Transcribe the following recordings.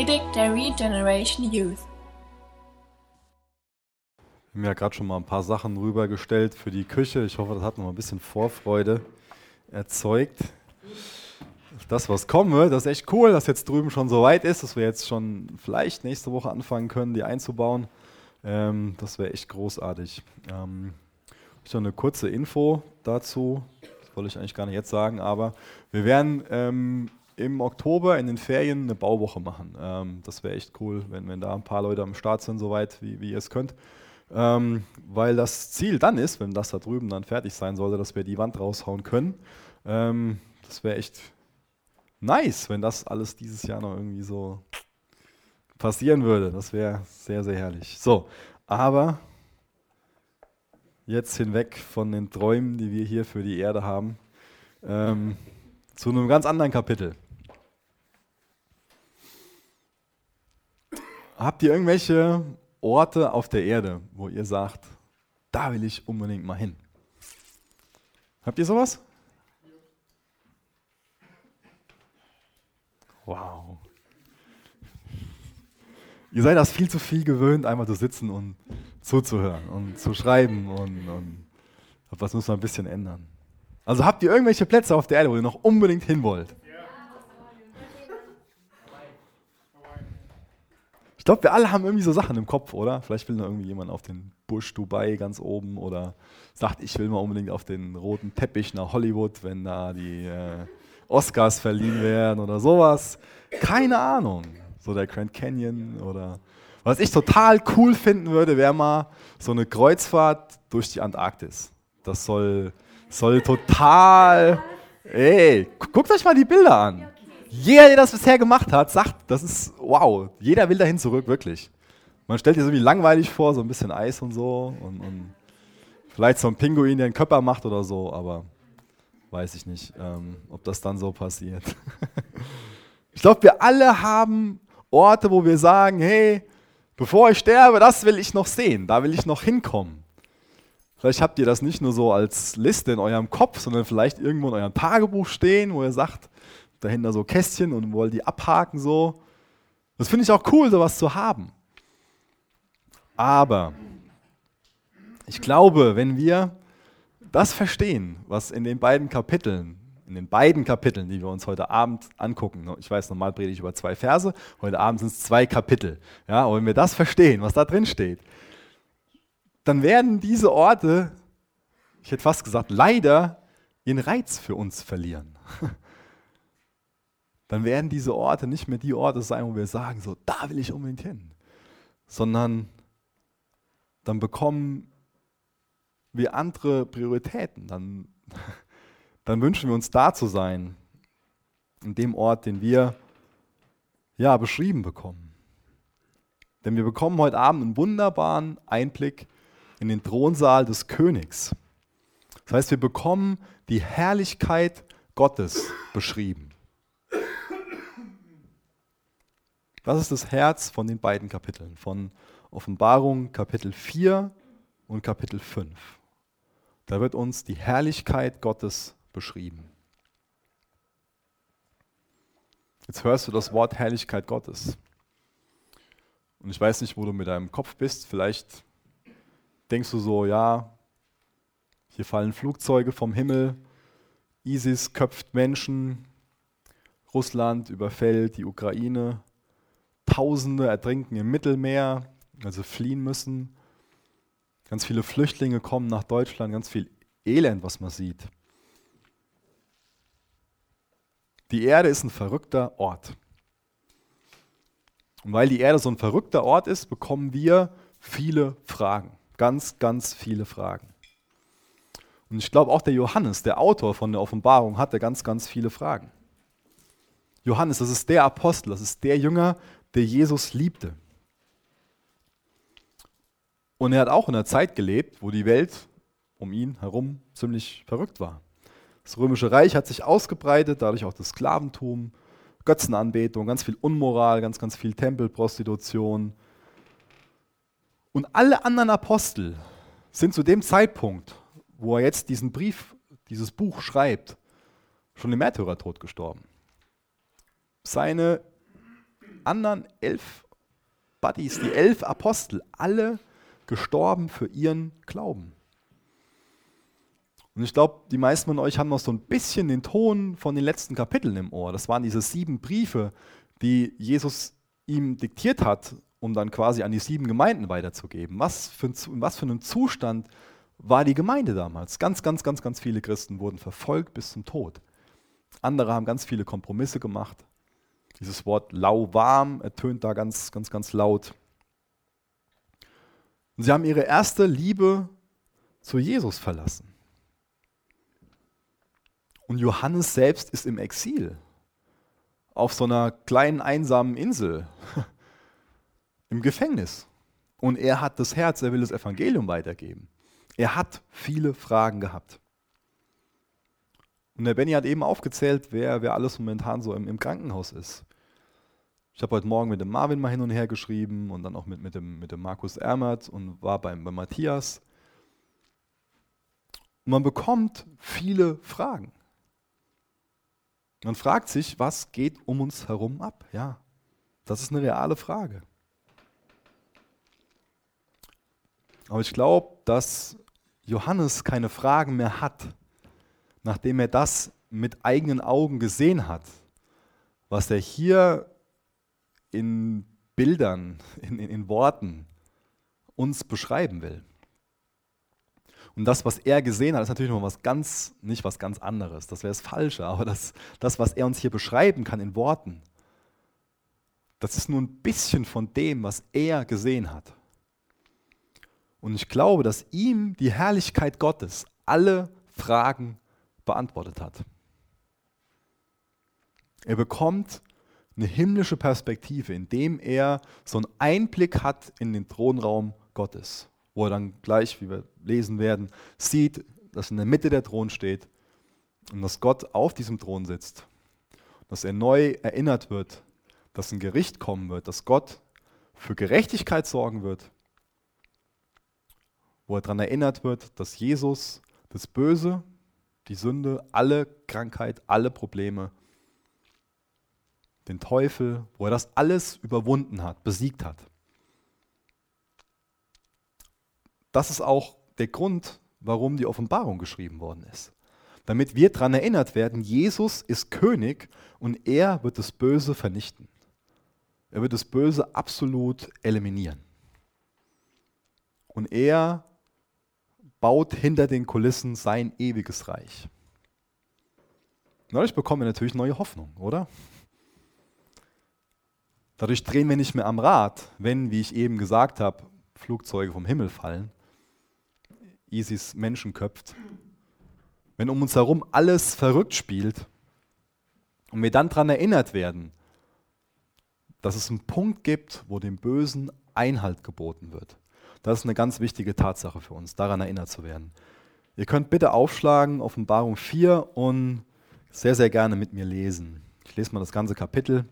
Predigt der Regeneration Youth. Wir haben ja gerade schon mal ein paar Sachen rübergestellt für die Küche. Ich hoffe, das hat noch ein bisschen Vorfreude erzeugt. Das, was kommen wird, das ist echt cool, dass jetzt drüben schon so weit ist, dass wir jetzt schon vielleicht nächste Woche anfangen können, die einzubauen. Ähm, das wäre echt großartig. Ähm, ich habe eine kurze Info dazu. Das wollte ich eigentlich gar nicht jetzt sagen, aber wir werden ähm, im Oktober in den Ferien eine Bauwoche machen. Ähm, das wäre echt cool, wenn, wenn da ein paar Leute am Start sind, soweit wie, wie ihr es könnt. Ähm, weil das Ziel dann ist, wenn das da drüben dann fertig sein sollte, dass wir die Wand raushauen können. Ähm, das wäre echt nice, wenn das alles dieses Jahr noch irgendwie so passieren würde. Das wäre sehr, sehr herrlich. So, aber jetzt hinweg von den Träumen, die wir hier für die Erde haben, ähm, zu einem ganz anderen Kapitel. Habt ihr irgendwelche Orte auf der Erde, wo ihr sagt, da will ich unbedingt mal hin? Habt ihr sowas? Wow. Ihr seid das viel zu viel gewöhnt, einmal zu sitzen und zuzuhören und zu schreiben und, und was muss man ein bisschen ändern. Also habt ihr irgendwelche Plätze auf der Erde, wo ihr noch unbedingt hin wollt? Ich glaube, wir alle haben irgendwie so Sachen im Kopf, oder? Vielleicht will noch irgendwie jemand auf den Busch Dubai ganz oben oder sagt, ich will mal unbedingt auf den roten Teppich nach Hollywood, wenn da die äh, Oscars verliehen werden oder sowas. Keine Ahnung. So der Grand Canyon oder. Was ich total cool finden würde, wäre mal so eine Kreuzfahrt durch die Antarktis. Das soll, soll total. Ey, guckt euch mal die Bilder an. Jeder, der das bisher gemacht hat, sagt, das ist wow. Jeder will dahin zurück, wirklich. Man stellt sich so wie langweilig vor, so ein bisschen Eis und so. Und, und vielleicht so ein Pinguin, der einen Körper macht oder so, aber weiß ich nicht, ähm, ob das dann so passiert. ich glaube, wir alle haben Orte, wo wir sagen, hey, bevor ich sterbe, das will ich noch sehen, da will ich noch hinkommen. Vielleicht habt ihr das nicht nur so als Liste in eurem Kopf, sondern vielleicht irgendwo in eurem Tagebuch stehen, wo ihr sagt, dahinter so Kästchen und wollt die abhaken so. Das finde ich auch cool, sowas zu haben. Aber ich glaube, wenn wir das verstehen, was in den beiden Kapiteln, in den beiden Kapiteln, die wir uns heute Abend angucken, ich weiß, normal predige ich über zwei Verse, heute Abend sind es zwei Kapitel. Ja, und wenn wir das verstehen, was da drin steht, dann werden diese Orte, ich hätte fast gesagt, leider ihren Reiz für uns verlieren. Dann werden diese Orte nicht mehr die Orte sein, wo wir sagen, so, da will ich unbedingt hin, sondern dann bekommen wir andere Prioritäten. Dann, dann wünschen wir uns da zu sein, in dem Ort, den wir ja, beschrieben bekommen. Denn wir bekommen heute Abend einen wunderbaren Einblick in den Thronsaal des Königs. Das heißt, wir bekommen die Herrlichkeit Gottes beschrieben. Das ist das Herz von den beiden Kapiteln, von Offenbarung Kapitel 4 und Kapitel 5. Da wird uns die Herrlichkeit Gottes beschrieben. Jetzt hörst du das Wort Herrlichkeit Gottes. Und ich weiß nicht, wo du mit deinem Kopf bist. Vielleicht denkst du so, ja, hier fallen Flugzeuge vom Himmel, ISIS köpft Menschen, Russland überfällt die Ukraine, Tausende ertrinken im Mittelmeer, also fliehen müssen. Ganz viele Flüchtlinge kommen nach Deutschland, ganz viel Elend, was man sieht. Die Erde ist ein verrückter Ort. Und weil die Erde so ein verrückter Ort ist, bekommen wir viele Fragen. Ganz, ganz viele Fragen. Und ich glaube auch der Johannes, der Autor von der Offenbarung, hatte ganz, ganz viele Fragen. Johannes, das ist der Apostel, das ist der Jünger, der Jesus liebte. Und er hat auch in einer Zeit gelebt, wo die Welt um ihn herum ziemlich verrückt war. Das römische Reich hat sich ausgebreitet, dadurch auch das Sklaventum, Götzenanbetung, ganz viel Unmoral, ganz, ganz viel Tempelprostitution. Und alle anderen Apostel sind zu dem Zeitpunkt, wo er jetzt diesen Brief, dieses Buch schreibt, schon im Märtyrertod gestorben. Seine anderen elf Buddies, die elf Apostel, alle gestorben für ihren Glauben. Und ich glaube, die meisten von euch haben noch so ein bisschen den Ton von den letzten Kapiteln im Ohr. Das waren diese sieben Briefe, die Jesus ihm diktiert hat, um dann quasi an die sieben Gemeinden weiterzugeben. Was für, ein, was für ein Zustand war die Gemeinde damals? Ganz, ganz, ganz, ganz viele Christen wurden verfolgt bis zum Tod. Andere haben ganz viele Kompromisse gemacht. Dieses Wort lauwarm ertönt da ganz, ganz, ganz laut. Und sie haben ihre erste Liebe zu Jesus verlassen. Und Johannes selbst ist im Exil auf so einer kleinen einsamen Insel im Gefängnis. Und er hat das Herz, er will das Evangelium weitergeben. Er hat viele Fragen gehabt. Und der Benny hat eben aufgezählt, wer, wer alles momentan so im, im Krankenhaus ist. Ich habe heute Morgen mit dem Marvin mal hin und her geschrieben und dann auch mit, mit, dem, mit dem Markus Ermert und war beim, bei Matthias. Und man bekommt viele Fragen. Man fragt sich, was geht um uns herum ab? Ja, das ist eine reale Frage. Aber ich glaube, dass Johannes keine Fragen mehr hat, nachdem er das mit eigenen Augen gesehen hat, was er hier in Bildern, in, in, in Worten uns beschreiben will. Und das, was er gesehen hat, ist natürlich noch was ganz, nicht was ganz anderes. Das wäre das Falsche. Aber das, das, was er uns hier beschreiben kann in Worten, das ist nur ein bisschen von dem, was er gesehen hat. Und ich glaube, dass ihm die Herrlichkeit Gottes alle Fragen beantwortet hat. Er bekommt eine himmlische Perspektive, indem er so einen Einblick hat in den Thronraum Gottes, wo er dann gleich, wie wir lesen werden, sieht, dass in der Mitte der Thron steht und dass Gott auf diesem Thron sitzt, dass er neu erinnert wird, dass ein Gericht kommen wird, dass Gott für Gerechtigkeit sorgen wird, wo er daran erinnert wird, dass Jesus das Böse die Sünde, alle Krankheit, alle Probleme, den Teufel, wo er das alles überwunden hat, besiegt hat. Das ist auch der Grund, warum die Offenbarung geschrieben worden ist. Damit wir daran erinnert werden, Jesus ist König und er wird das Böse vernichten. Er wird das Böse absolut eliminieren. Und er baut hinter den Kulissen sein ewiges Reich. Dadurch bekommen wir natürlich neue Hoffnung, oder? Dadurch drehen wir nicht mehr am Rad, wenn, wie ich eben gesagt habe, Flugzeuge vom Himmel fallen, ISIS Menschen köpft, wenn um uns herum alles verrückt spielt und wir dann daran erinnert werden, dass es einen Punkt gibt, wo dem Bösen Einhalt geboten wird. Das ist eine ganz wichtige Tatsache für uns, daran erinnert zu werden. Ihr könnt bitte aufschlagen, Offenbarung 4 und sehr, sehr gerne mit mir lesen. Ich lese mal das ganze Kapitel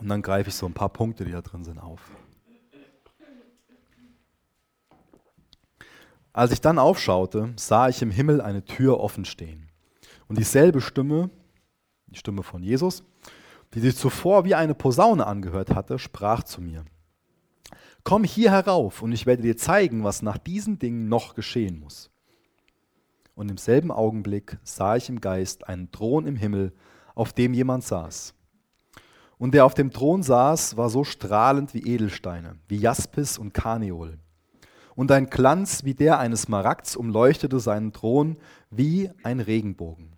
und dann greife ich so ein paar Punkte, die da drin sind, auf. Als ich dann aufschaute, sah ich im Himmel eine Tür offen stehen. Und dieselbe Stimme, die Stimme von Jesus, die sich zuvor wie eine Posaune angehört hatte, sprach zu mir. Komm hier herauf und ich werde dir zeigen, was nach diesen Dingen noch geschehen muss. Und im selben Augenblick sah ich im Geist einen Thron im Himmel, auf dem jemand saß. Und der auf dem Thron saß, war so strahlend wie Edelsteine, wie Jaspis und Karneol. Und ein Glanz wie der eines Maragds umleuchtete seinen Thron wie ein Regenbogen.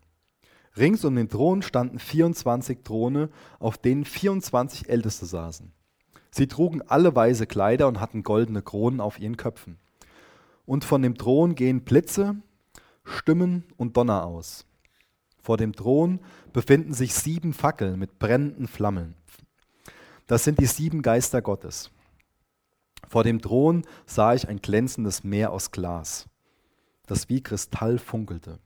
Rings um den Thron standen 24 Throne, auf denen 24 Älteste saßen. Sie trugen alle weiße Kleider und hatten goldene Kronen auf ihren Köpfen. Und von dem Thron gehen Blitze, Stimmen und Donner aus. Vor dem Thron befinden sich sieben Fackeln mit brennenden Flammen. Das sind die sieben Geister Gottes. Vor dem Thron sah ich ein glänzendes Meer aus Glas, das wie Kristall funkelte.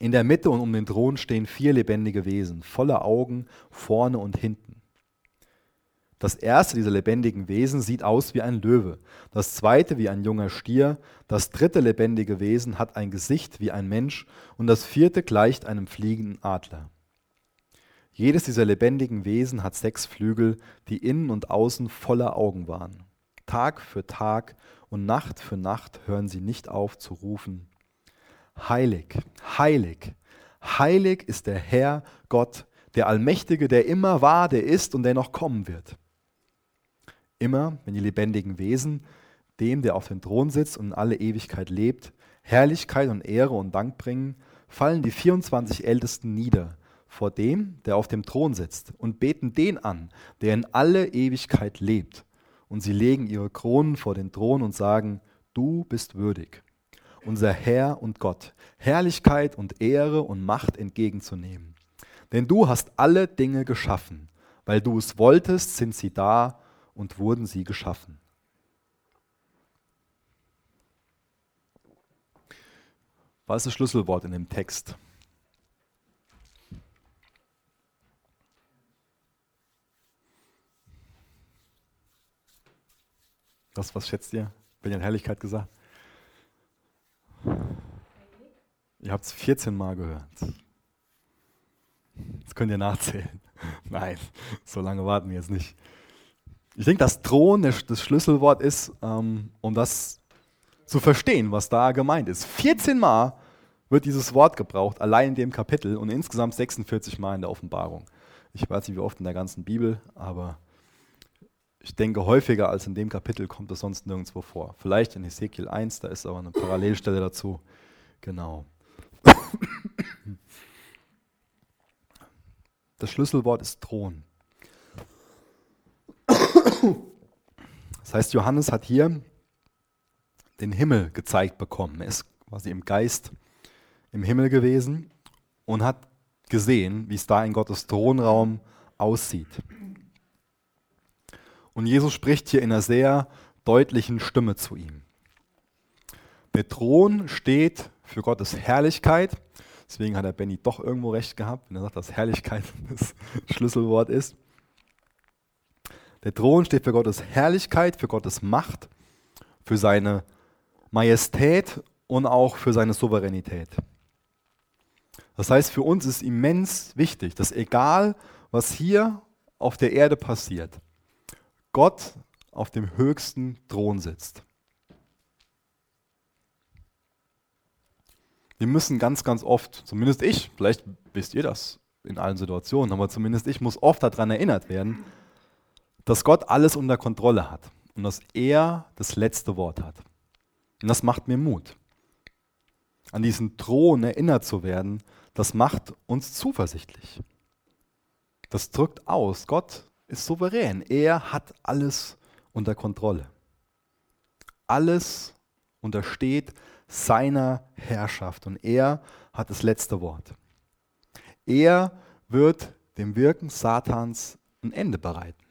In der Mitte und um den Thron stehen vier lebendige Wesen, voller Augen vorne und hinten. Das erste dieser lebendigen Wesen sieht aus wie ein Löwe, das zweite wie ein junger Stier, das dritte lebendige Wesen hat ein Gesicht wie ein Mensch und das vierte gleicht einem fliegenden Adler. Jedes dieser lebendigen Wesen hat sechs Flügel, die innen und außen voller Augen waren. Tag für Tag und Nacht für Nacht hören sie nicht auf zu rufen. Heilig, heilig, heilig ist der Herr Gott, der Allmächtige, der immer war, der ist und der noch kommen wird. Immer, wenn die lebendigen Wesen dem, der auf dem Thron sitzt und in alle Ewigkeit lebt, Herrlichkeit und Ehre und Dank bringen, fallen die 24 Ältesten nieder vor dem, der auf dem Thron sitzt, und beten den an, der in alle Ewigkeit lebt. Und sie legen ihre Kronen vor den Thron und sagen, du bist würdig, unser Herr und Gott, Herrlichkeit und Ehre und Macht entgegenzunehmen. Denn du hast alle Dinge geschaffen, weil du es wolltest, sind sie da und wurden sie geschaffen. Was ist das Schlüsselwort in dem Text? Was, was schätzt ihr? Benjamin Herrlichkeit gesagt? Ihr habt es 14 Mal gehört. Das könnt ihr nachzählen. Nein, so lange warten wir jetzt nicht. Ich denke, dass Thron das Schlüsselwort ist, ähm, um das zu verstehen, was da gemeint ist. 14 Mal wird dieses Wort gebraucht, allein in dem Kapitel und insgesamt 46 Mal in der Offenbarung. Ich weiß nicht, wie oft in der ganzen Bibel, aber ich denke, häufiger als in dem Kapitel kommt es sonst nirgendwo vor. Vielleicht in Ezekiel 1, da ist aber eine Parallelstelle dazu. Genau. Das Schlüsselwort ist Thron. Das heißt, Johannes hat hier den Himmel gezeigt bekommen. Er ist quasi im Geist im Himmel gewesen und hat gesehen, wie es da in Gottes Thronraum aussieht. Und Jesus spricht hier in einer sehr deutlichen Stimme zu ihm. Der Thron steht für Gottes Herrlichkeit. Deswegen hat der Benny doch irgendwo recht gehabt, wenn er sagt, dass Herrlichkeit das Schlüsselwort ist. Der Thron steht für Gottes Herrlichkeit, für Gottes Macht, für seine Majestät und auch für seine Souveränität. Das heißt, für uns ist immens wichtig, dass egal, was hier auf der Erde passiert, Gott auf dem höchsten Thron sitzt. Wir müssen ganz, ganz oft, zumindest ich, vielleicht wisst ihr das in allen Situationen, aber zumindest ich muss oft daran erinnert werden, dass Gott alles unter Kontrolle hat und dass er das letzte Wort hat. Und das macht mir Mut. An diesen Thron erinnert zu werden, das macht uns zuversichtlich. Das drückt aus, Gott ist souverän. Er hat alles unter Kontrolle. Alles untersteht seiner Herrschaft und er hat das letzte Wort. Er wird dem Wirken Satans ein Ende bereiten.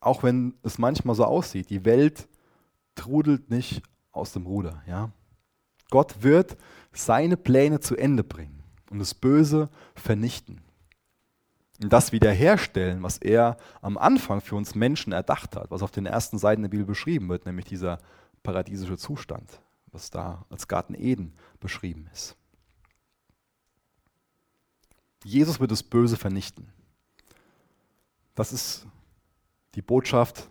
Auch wenn es manchmal so aussieht, die Welt trudelt nicht aus dem Ruder. Ja? Gott wird seine Pläne zu Ende bringen und das Böse vernichten. Und das wiederherstellen, was er am Anfang für uns Menschen erdacht hat, was auf den ersten Seiten der Bibel beschrieben wird, nämlich dieser paradiesische Zustand, was da als Garten Eden beschrieben ist. Jesus wird das Böse vernichten. Das ist die Botschaft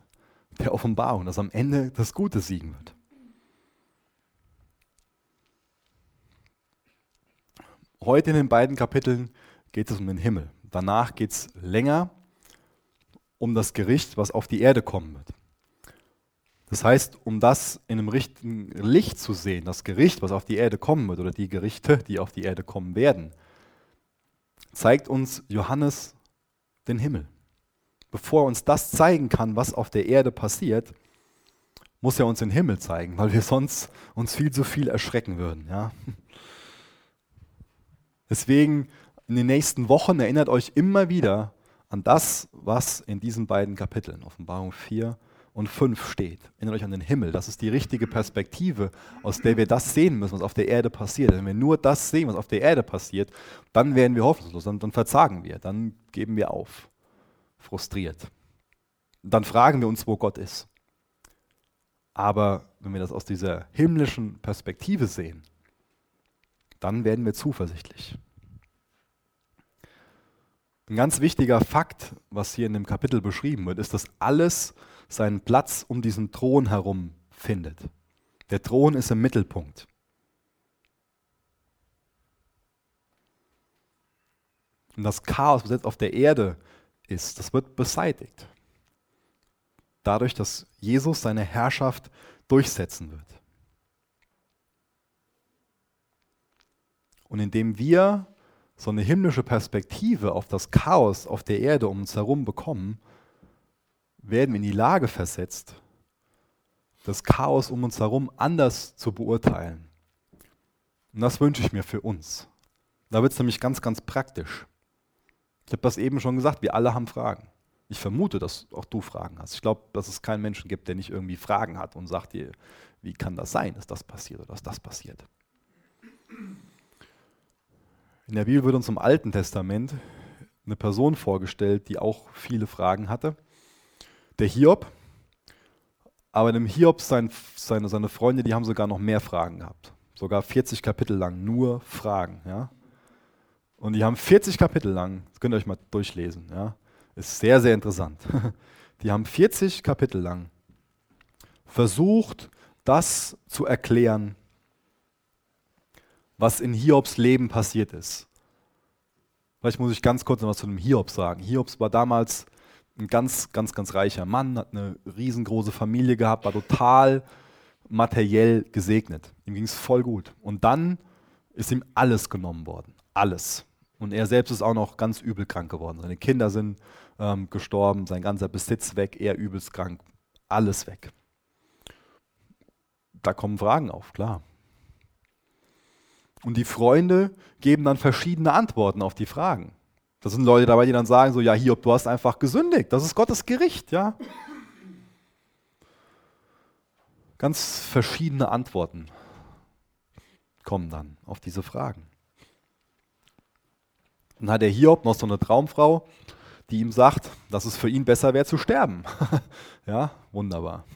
der Offenbarung, dass am Ende das Gute siegen wird. Heute in den beiden Kapiteln geht es um den Himmel. Danach geht es länger um das Gericht, was auf die Erde kommen wird. Das heißt, um das in einem richtigen Licht zu sehen, das Gericht, was auf die Erde kommen wird, oder die Gerichte, die auf die Erde kommen werden, zeigt uns Johannes den Himmel. Bevor er uns das zeigen kann, was auf der Erde passiert, muss er uns den Himmel zeigen, weil wir sonst uns viel zu viel erschrecken würden. Ja? Deswegen in den nächsten Wochen erinnert euch immer wieder an das, was in diesen beiden Kapiteln, Offenbarung 4 und 5 steht. Erinnert euch an den Himmel. Das ist die richtige Perspektive, aus der wir das sehen müssen, was auf der Erde passiert. Wenn wir nur das sehen, was auf der Erde passiert, dann werden wir hoffnungslos, dann, dann verzagen wir, dann geben wir auf, frustriert. Dann fragen wir uns, wo Gott ist. Aber wenn wir das aus dieser himmlischen Perspektive sehen, dann werden wir zuversichtlich. Ein ganz wichtiger Fakt, was hier in dem Kapitel beschrieben wird, ist, dass alles seinen Platz um diesen Thron herum findet. Der Thron ist im Mittelpunkt. Und das Chaos, was jetzt auf der Erde ist, das wird beseitigt. Dadurch, dass Jesus seine Herrschaft durchsetzen wird. Und indem wir so eine himmlische Perspektive auf das Chaos auf der Erde um uns herum bekommen, werden wir in die Lage versetzt, das Chaos um uns herum anders zu beurteilen. Und das wünsche ich mir für uns. Da wird es nämlich ganz, ganz praktisch. Ich habe das eben schon gesagt, wir alle haben Fragen. Ich vermute, dass auch du Fragen hast. Ich glaube, dass es keinen Menschen gibt, der nicht irgendwie Fragen hat und sagt dir, wie kann das sein, dass das passiert oder dass das passiert. In der Bibel wird uns im Alten Testament eine Person vorgestellt, die auch viele Fragen hatte. Der Hiob. Aber dem Hiob, sein, seine, seine Freunde, die haben sogar noch mehr Fragen gehabt. Sogar 40 Kapitel lang, nur Fragen. Ja? Und die haben 40 Kapitel lang, das könnt ihr euch mal durchlesen. Ja? Ist sehr, sehr interessant. Die haben 40 Kapitel lang versucht, das zu erklären, was in Hiobs Leben passiert ist. Vielleicht muss ich ganz kurz noch was zu dem Hiob sagen. Hiobs war damals ein ganz, ganz, ganz reicher Mann, hat eine riesengroße Familie gehabt, war total materiell gesegnet. Ihm ging es voll gut. Und dann ist ihm alles genommen worden. Alles. Und er selbst ist auch noch ganz übel krank geworden. Seine Kinder sind ähm, gestorben, sein ganzer Besitz weg, er übelst krank. Alles weg. Da kommen Fragen auf, klar. Und die Freunde geben dann verschiedene Antworten auf die Fragen. Da sind Leute dabei, die dann sagen so, ja, Hiob, du hast einfach gesündigt. Das ist Gottes Gericht, ja. Ganz verschiedene Antworten kommen dann auf diese Fragen. Dann hat der Hiob noch so eine Traumfrau, die ihm sagt, dass es für ihn besser wäre zu sterben. ja, wunderbar.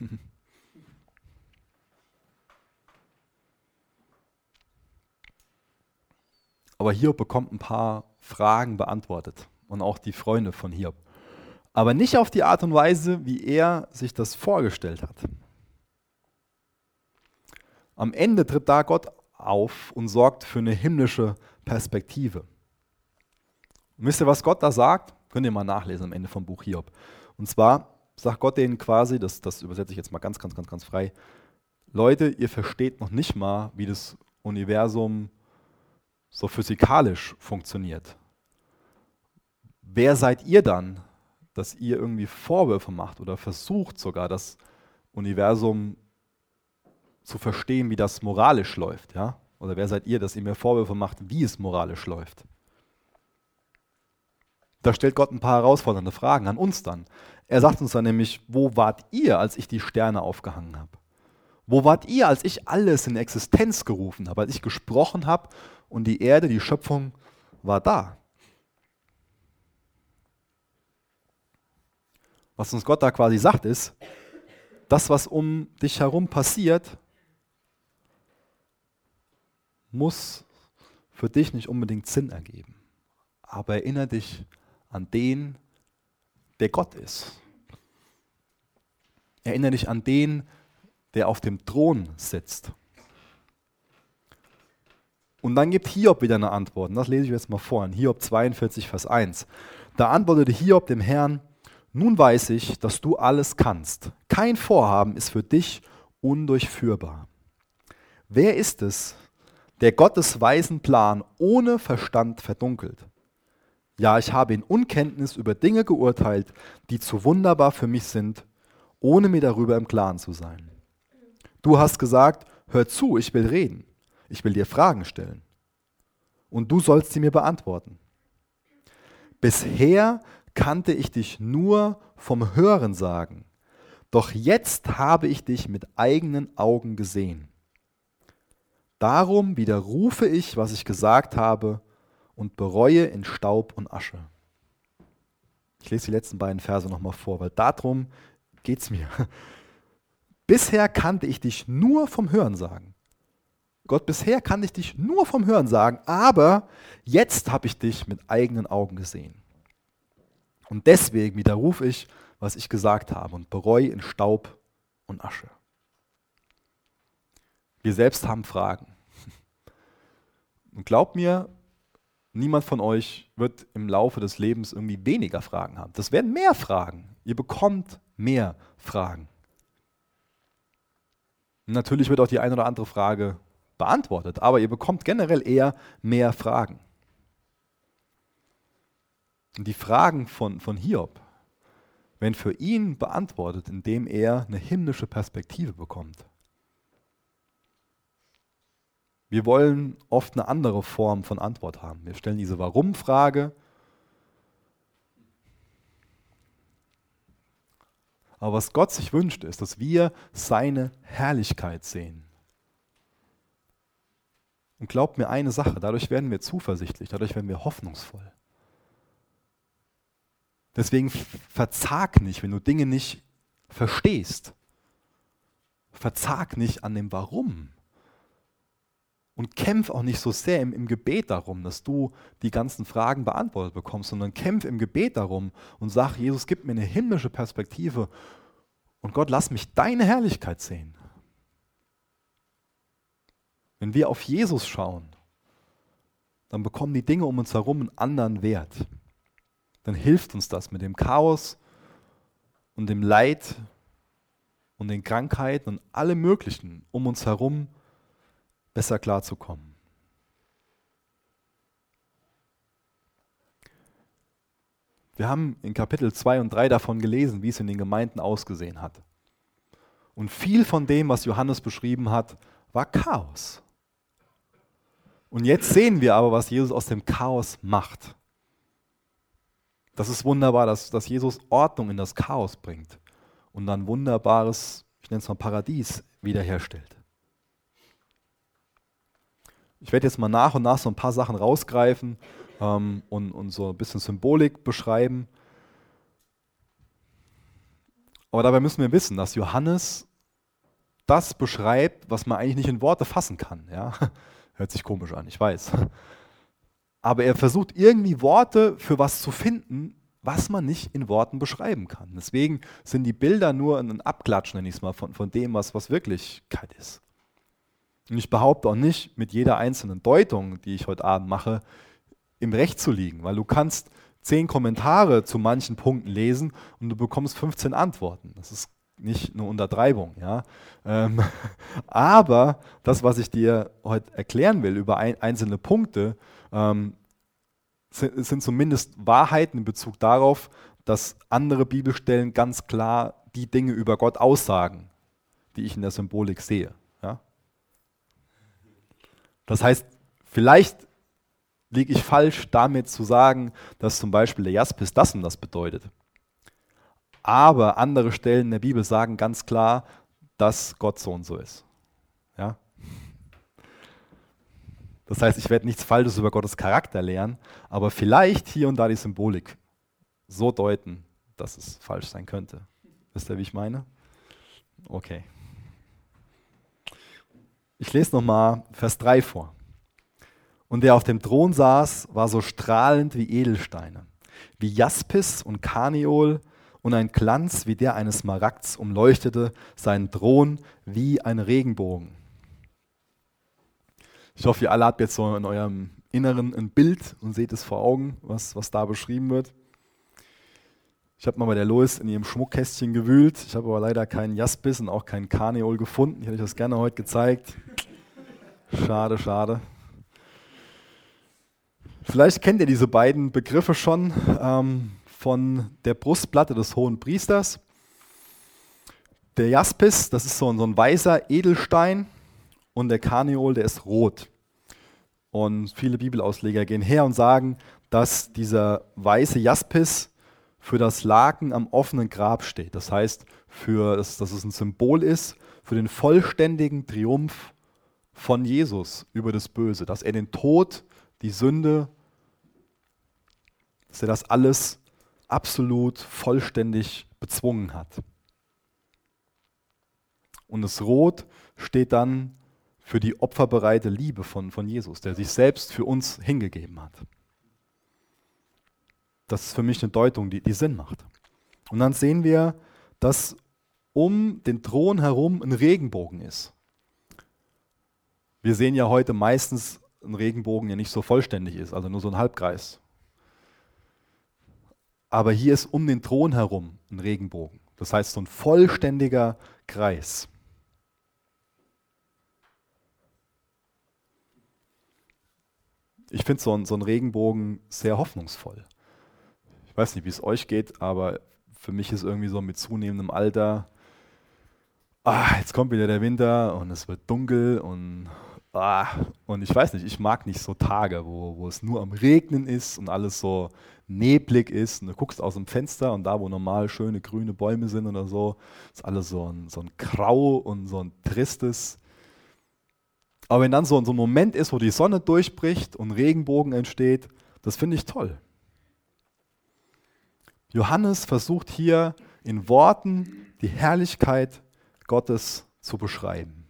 Aber Hiob bekommt ein paar Fragen beantwortet und auch die Freunde von Hiob. Aber nicht auf die Art und Weise, wie er sich das vorgestellt hat. Am Ende tritt da Gott auf und sorgt für eine himmlische Perspektive. Und wisst ihr, was Gott da sagt? Könnt ihr mal nachlesen am Ende vom Buch Hiob. Und zwar sagt Gott denen quasi, das, das übersetze ich jetzt mal ganz, ganz, ganz, ganz frei, Leute, ihr versteht noch nicht mal, wie das Universum so physikalisch funktioniert, wer seid ihr dann, dass ihr irgendwie Vorwürfe macht oder versucht sogar das Universum zu verstehen, wie das moralisch läuft, ja? Oder wer seid ihr, dass ihr mir Vorwürfe macht, wie es moralisch läuft? Da stellt Gott ein paar herausfordernde Fragen an uns dann. Er sagt uns dann nämlich, wo wart ihr, als ich die Sterne aufgehangen habe? Wo wart ihr, als ich alles in Existenz gerufen habe, als ich gesprochen habe und die Erde, die Schöpfung war da. Was uns Gott da quasi sagt, ist, das, was um dich herum passiert, muss für dich nicht unbedingt Sinn ergeben. Aber erinnere dich an den, der Gott ist. Erinnere dich an den, der auf dem Thron sitzt. Und dann gibt Hiob wieder eine Antwort. Und das lese ich jetzt mal vor. In Hiob 42, Vers 1. Da antwortete Hiob dem Herrn, nun weiß ich, dass du alles kannst. Kein Vorhaben ist für dich undurchführbar. Wer ist es, der Gottes weisen Plan ohne Verstand verdunkelt? Ja, ich habe in Unkenntnis über Dinge geurteilt, die zu wunderbar für mich sind, ohne mir darüber im Klaren zu sein. Du hast gesagt, hör zu, ich will reden. Ich will dir Fragen stellen. Und du sollst sie mir beantworten. Bisher kannte ich dich nur vom Hören sagen, doch jetzt habe ich dich mit eigenen Augen gesehen. Darum widerrufe ich, was ich gesagt habe, und bereue in Staub und Asche. Ich lese die letzten beiden Verse nochmal vor, weil darum geht es mir. Bisher kannte ich dich nur vom Hören sagen. Gott, bisher kann ich dich nur vom Hören sagen, aber jetzt habe ich dich mit eigenen Augen gesehen. Und deswegen widerrufe ich, was ich gesagt habe und bereue in Staub und Asche. Wir selbst haben Fragen. Und glaubt mir, niemand von euch wird im Laufe des Lebens irgendwie weniger Fragen haben. Das werden mehr Fragen. Ihr bekommt mehr Fragen. Natürlich wird auch die eine oder andere Frage beantwortet, aber ihr bekommt generell eher mehr Fragen. Und die Fragen von, von Hiob werden für ihn beantwortet, indem er eine himmlische Perspektive bekommt. Wir wollen oft eine andere Form von Antwort haben. Wir stellen diese Warum-Frage. Aber was Gott sich wünscht, ist, dass wir seine Herrlichkeit sehen. Und glaubt mir eine Sache, dadurch werden wir zuversichtlich, dadurch werden wir hoffnungsvoll. Deswegen verzag nicht, wenn du Dinge nicht verstehst. Verzag nicht an dem Warum. Und kämpf auch nicht so sehr im, im, Gebet darum, dass du die ganzen Fragen beantwortet bekommst, sondern kämpf im Gebet darum und sag, Jesus, gib mir eine himmlische Perspektive und Gott, lass mich deine Herrlichkeit sehen. Wenn wir auf Jesus schauen, dann bekommen die Dinge um uns herum einen anderen Wert dann hilft uns das mit dem Chaos und dem Leid und den Krankheiten und allem Möglichen um uns herum besser klarzukommen. Wir haben in Kapitel 2 und 3 davon gelesen, wie es in den Gemeinden ausgesehen hat. Und viel von dem, was Johannes beschrieben hat, war Chaos. Und jetzt sehen wir aber, was Jesus aus dem Chaos macht. Das ist wunderbar, dass, dass Jesus Ordnung in das Chaos bringt und dann wunderbares, ich nenne es mal Paradies, wiederherstellt. Ich werde jetzt mal nach und nach so ein paar Sachen rausgreifen ähm, und, und so ein bisschen Symbolik beschreiben. Aber dabei müssen wir wissen, dass Johannes das beschreibt, was man eigentlich nicht in Worte fassen kann. Ja? Hört sich komisch an, ich weiß aber er versucht irgendwie Worte für was zu finden, was man nicht in Worten beschreiben kann. Deswegen sind die Bilder nur ein Abklatsch, nenne ich es mal, von, von dem, was, was Wirklichkeit ist. Und ich behaupte auch nicht, mit jeder einzelnen Deutung, die ich heute Abend mache, im Recht zu liegen, weil du kannst zehn Kommentare zu manchen Punkten lesen und du bekommst 15 Antworten. Das ist nicht eine Untertreibung. Ja? Ähm, aber das, was ich dir heute erklären will über ein, einzelne Punkte, ähm, sind, sind zumindest Wahrheiten in Bezug darauf, dass andere Bibelstellen ganz klar die Dinge über Gott aussagen, die ich in der Symbolik sehe. Das heißt, vielleicht liege ich falsch damit zu sagen, dass zum Beispiel der Jaspis das und das bedeutet. Aber andere Stellen in der Bibel sagen ganz klar, dass Gott so und so ist. Ja? Das heißt, ich werde nichts Falsches über Gottes Charakter lernen, aber vielleicht hier und da die Symbolik so deuten, dass es falsch sein könnte. Wisst ihr, wie ich meine? Okay. Ich lese nochmal Vers 3 vor. Und der auf dem Thron saß, war so strahlend wie Edelsteine, wie Jaspis und Karneol und ein Glanz wie der eines Smaragds umleuchtete seinen Thron wie ein Regenbogen. Ich hoffe, ihr alle habt jetzt so in eurem Inneren ein Bild und seht es vor Augen, was, was da beschrieben wird. Ich habe mal bei der Lois in ihrem Schmuckkästchen gewühlt. Ich habe aber leider keinen Jaspis und auch keinen Karneol gefunden. Ich hätte euch das gerne heute gezeigt. Schade, schade. Vielleicht kennt ihr diese beiden Begriffe schon. Ähm, von der Brustplatte des hohen Priesters. Der Jaspis, das ist so ein, so ein weißer Edelstein und der Karneol, der ist rot. Und viele Bibelausleger gehen her und sagen, dass dieser weiße Jaspis für das Laken am offenen Grab steht. Das heißt, für, dass, dass es ein Symbol ist für den vollständigen Triumph von Jesus über das Böse, dass er den Tod, die Sünde, dass er das alles absolut vollständig bezwungen hat. Und das Rot steht dann für die opferbereite Liebe von, von Jesus, der sich selbst für uns hingegeben hat. das ist für mich eine Deutung, die, die Sinn macht. Und dann sehen wir, dass um den Thron herum ein Regenbogen ist. Wir sehen ja heute meistens einen Regenbogen, der nicht so vollständig ist, also nur so ein Halbkreis. Aber hier ist um den Thron herum ein Regenbogen. Das heißt, so ein vollständiger Kreis. Ich finde so, so einen Regenbogen sehr hoffnungsvoll. Ich weiß nicht, wie es euch geht, aber für mich ist irgendwie so mit zunehmendem Alter, ah, jetzt kommt wieder der Winter und es wird dunkel und, ah, und ich weiß nicht, ich mag nicht so Tage, wo, wo es nur am Regnen ist und alles so neblig ist und du guckst aus dem Fenster und da, wo normal schöne grüne Bäume sind oder so, ist alles so ein, so ein Grau und so ein tristes. Aber wenn dann so, so ein Moment ist, wo die Sonne durchbricht und Regenbogen entsteht, das finde ich toll. Johannes versucht hier in Worten die Herrlichkeit Gottes zu beschreiben.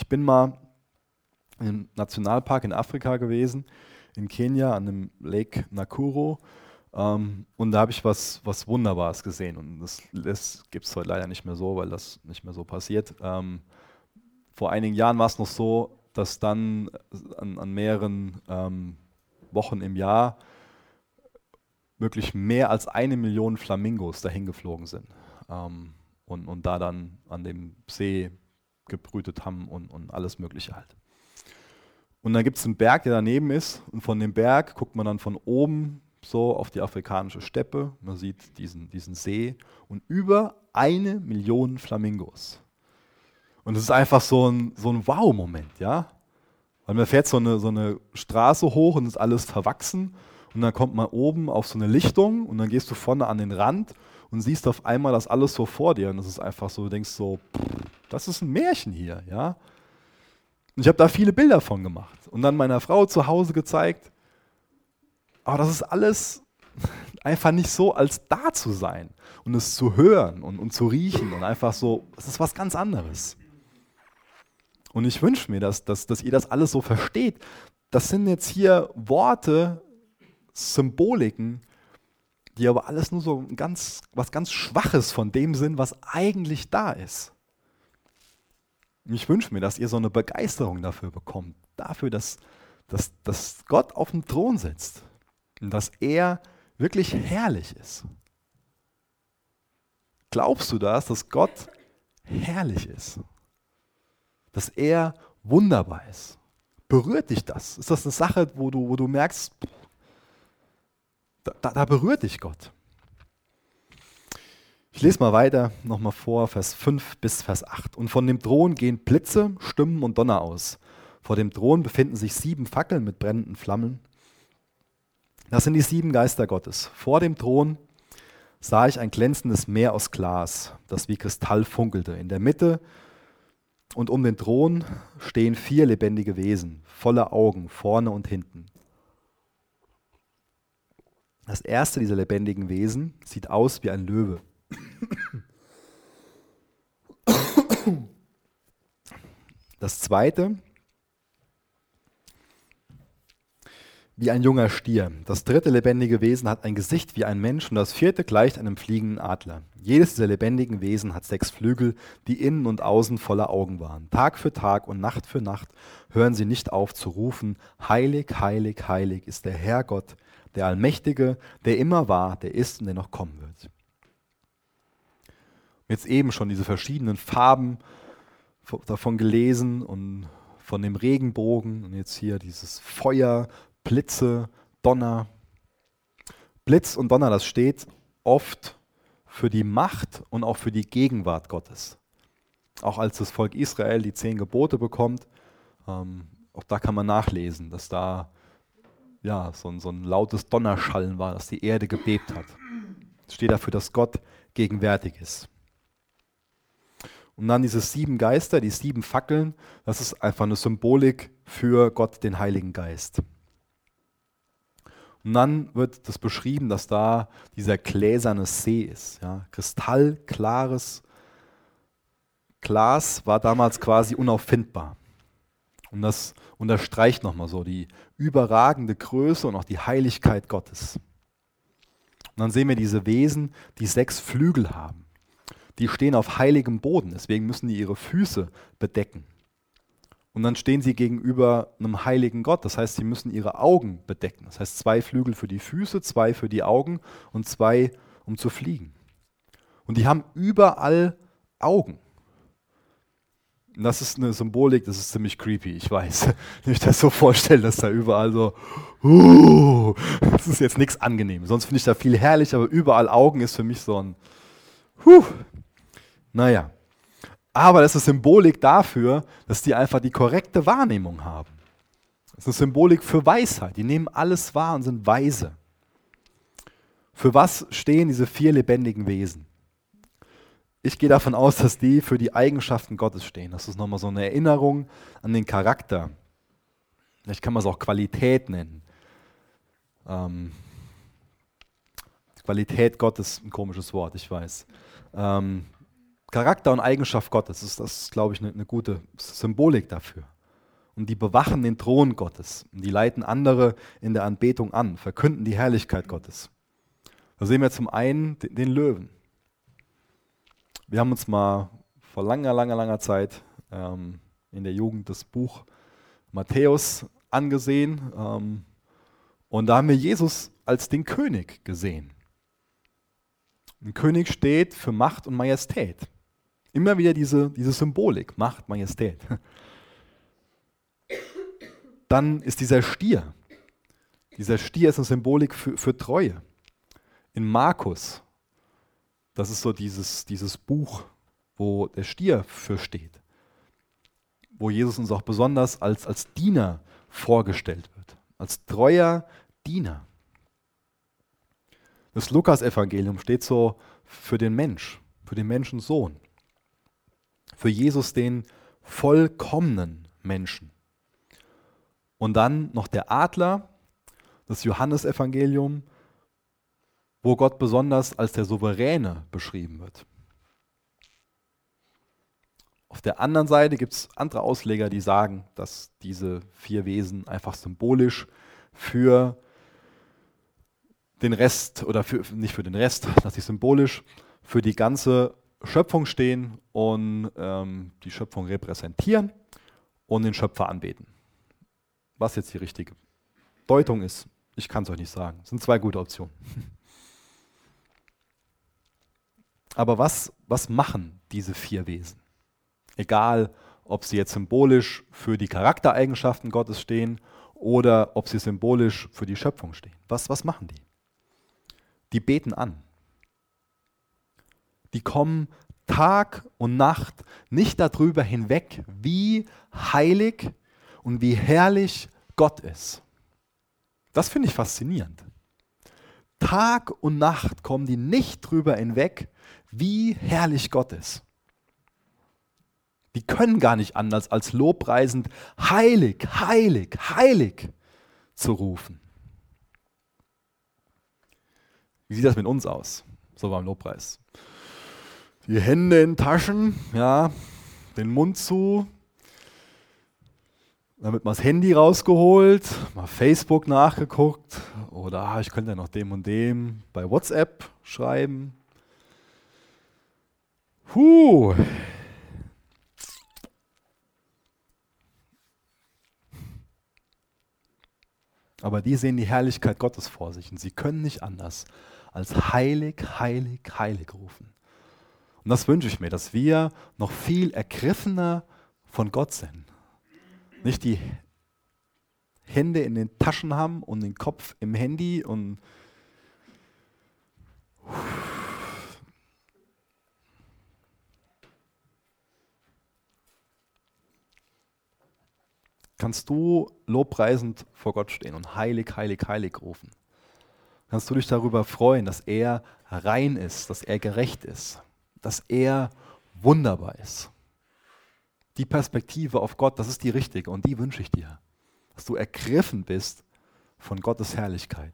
Ich bin mal im Nationalpark in Afrika gewesen, in Kenia, an dem Lake Nakuru. Ähm, und da habe ich was, was Wunderbares gesehen. Und das, das gibt es heute leider nicht mehr so, weil das nicht mehr so passiert. Ähm, vor einigen Jahren war es noch so, dass dann an, an mehreren ähm, Wochen im Jahr wirklich mehr als eine Million Flamingos dahin geflogen sind ähm, und, und da dann an dem See gebrütet haben und, und alles Mögliche halt. Und dann gibt es einen Berg, der daneben ist und von dem Berg guckt man dann von oben so auf die afrikanische Steppe, man sieht diesen, diesen See und über eine Million Flamingos. Und es ist einfach so ein, so ein Wow-Moment, ja. Weil man fährt so eine, so eine Straße hoch und ist alles verwachsen und dann kommt man oben auf so eine Lichtung und dann gehst du vorne an den Rand und siehst auf einmal das alles so vor dir und das ist einfach so, du denkst so, pff, das ist ein Märchen hier, ja. Und ich habe da viele Bilder von gemacht und dann meiner Frau zu Hause gezeigt. Aber das ist alles einfach nicht so, als da zu sein und es zu hören und, und zu riechen und einfach so, das ist was ganz anderes. Und ich wünsche mir, dass, dass, dass ihr das alles so versteht. Das sind jetzt hier Worte, Symboliken, die aber alles nur so ganz, was ganz Schwaches von dem sind, was eigentlich da ist. Ich wünsche mir, dass ihr so eine Begeisterung dafür bekommt, dafür, dass, dass, dass Gott auf dem Thron sitzt und dass er wirklich herrlich ist. Glaubst du das, dass Gott herrlich ist? Dass er wunderbar ist? Berührt dich das? Ist das eine Sache, wo du, wo du merkst, da, da berührt dich Gott. Ich lese mal weiter, nochmal vor, Vers 5 bis Vers 8. Und von dem Thron gehen Blitze, Stimmen und Donner aus. Vor dem Thron befinden sich sieben Fackeln mit brennenden Flammen. Das sind die sieben Geister Gottes. Vor dem Thron sah ich ein glänzendes Meer aus Glas, das wie Kristall funkelte. In der Mitte und um den Thron stehen vier lebendige Wesen, voller Augen, vorne und hinten. Das erste dieser lebendigen Wesen sieht aus wie ein Löwe. Das zweite wie ein junger Stier. Das dritte lebendige Wesen hat ein Gesicht wie ein Mensch und das vierte gleicht einem fliegenden Adler. Jedes dieser lebendigen Wesen hat sechs Flügel, die innen und außen voller Augen waren. Tag für Tag und Nacht für Nacht hören sie nicht auf zu rufen, heilig, heilig, heilig ist der Herr Gott, der Allmächtige, der immer war, der ist und der noch kommen wird. Jetzt eben schon diese verschiedenen Farben davon gelesen und von dem Regenbogen und jetzt hier dieses Feuer, Blitze, Donner. Blitz und Donner, das steht oft für die Macht und auch für die Gegenwart Gottes. Auch als das Volk Israel die zehn Gebote bekommt, ähm, auch da kann man nachlesen, dass da ja, so, ein, so ein lautes Donnerschallen war, dass die Erde gebebt hat. Es steht dafür, dass Gott gegenwärtig ist. Und dann diese sieben Geister, die sieben Fackeln, das ist einfach eine Symbolik für Gott, den Heiligen Geist. Und dann wird das beschrieben, dass da dieser gläserne See ist. Ja, kristallklares Glas war damals quasi unauffindbar. Und, das, unterstreicht nochmal so die überragende Größe und auch die Heiligkeit Gottes. Und dann sehen wir diese Wesen, die sechs Flügel haben. Die stehen auf heiligem Boden, deswegen müssen die ihre Füße bedecken. Und dann stehen sie gegenüber einem heiligen Gott. Das heißt, sie müssen ihre Augen bedecken. Das heißt, zwei Flügel für die Füße, zwei für die Augen und zwei, um zu fliegen. Und die haben überall Augen. Und das ist eine Symbolik, das ist ziemlich creepy, ich weiß. Wenn ich das so vorstelle, dass da überall so, uh, das ist jetzt nichts angenehm. Sonst finde ich da viel herrlich, aber überall Augen ist für mich so ein, huh, naja. Aber das ist Symbolik dafür, dass die einfach die korrekte Wahrnehmung haben. Das ist eine Symbolik für Weisheit. Die nehmen alles wahr und sind weise. Für was stehen diese vier lebendigen Wesen? Ich gehe davon aus, dass die für die Eigenschaften Gottes stehen. Das ist nochmal so eine Erinnerung an den Charakter. Vielleicht kann man es auch Qualität nennen. Ähm, Qualität Gottes, ein komisches Wort, ich weiß. Ähm, Charakter und Eigenschaft Gottes, ist das, glaube ich, eine, eine gute Symbolik dafür. Und die bewachen den Thron Gottes. Und die leiten andere in der Anbetung an, verkünden die Herrlichkeit Gottes. Da sehen wir zum einen den, den Löwen. Wir haben uns mal vor langer, langer, langer Zeit ähm, in der Jugend das Buch Matthäus angesehen. Ähm, und da haben wir Jesus als den König gesehen. Ein König steht für Macht und Majestät. Immer wieder diese, diese Symbolik, Macht, Majestät. Dann ist dieser Stier. Dieser Stier ist eine Symbolik für, für Treue. In Markus, das ist so dieses, dieses Buch, wo der Stier für steht, wo Jesus uns auch besonders als, als Diener vorgestellt wird, als treuer Diener. Das Lukas-Evangelium steht so für den Mensch, für den Menschensohn für Jesus den vollkommenen Menschen. Und dann noch der Adler, das Johannesevangelium, wo Gott besonders als der Souveräne beschrieben wird. Auf der anderen Seite gibt es andere Ausleger, die sagen, dass diese vier Wesen einfach symbolisch für den Rest oder für, nicht für den Rest, dass sie symbolisch für die ganze Schöpfung stehen und ähm, die Schöpfung repräsentieren und den Schöpfer anbeten. Was jetzt die richtige Deutung ist, ich kann es euch nicht sagen. Das sind zwei gute Optionen. Aber was, was machen diese vier Wesen? Egal, ob sie jetzt symbolisch für die Charaktereigenschaften Gottes stehen oder ob sie symbolisch für die Schöpfung stehen. Was, was machen die? Die beten an die kommen Tag und Nacht nicht darüber hinweg, wie heilig und wie herrlich Gott ist. Das finde ich faszinierend. Tag und Nacht kommen die nicht drüber hinweg, wie herrlich Gott ist. Die können gar nicht anders als lobpreisend heilig, heilig, heilig zu rufen. Wie sieht das mit uns aus? So beim Lobpreis die Hände in Taschen, ja, den Mund zu, damit mal das Handy rausgeholt, mal Facebook nachgeguckt oder ah, ich könnte ja noch dem und dem bei WhatsApp schreiben. Puh. Aber die sehen die Herrlichkeit Gottes vor sich und sie können nicht anders als heilig, heilig, heilig rufen. Und das wünsche ich mir, dass wir noch viel ergriffener von Gott sind. Nicht die Hände in den Taschen haben und den Kopf im Handy und kannst du lobpreisend vor Gott stehen und heilig, heilig, heilig rufen. Kannst du dich darüber freuen, dass er rein ist, dass er gerecht ist dass er wunderbar ist. Die Perspektive auf Gott, das ist die richtige und die wünsche ich dir. Dass du ergriffen bist von Gottes Herrlichkeit.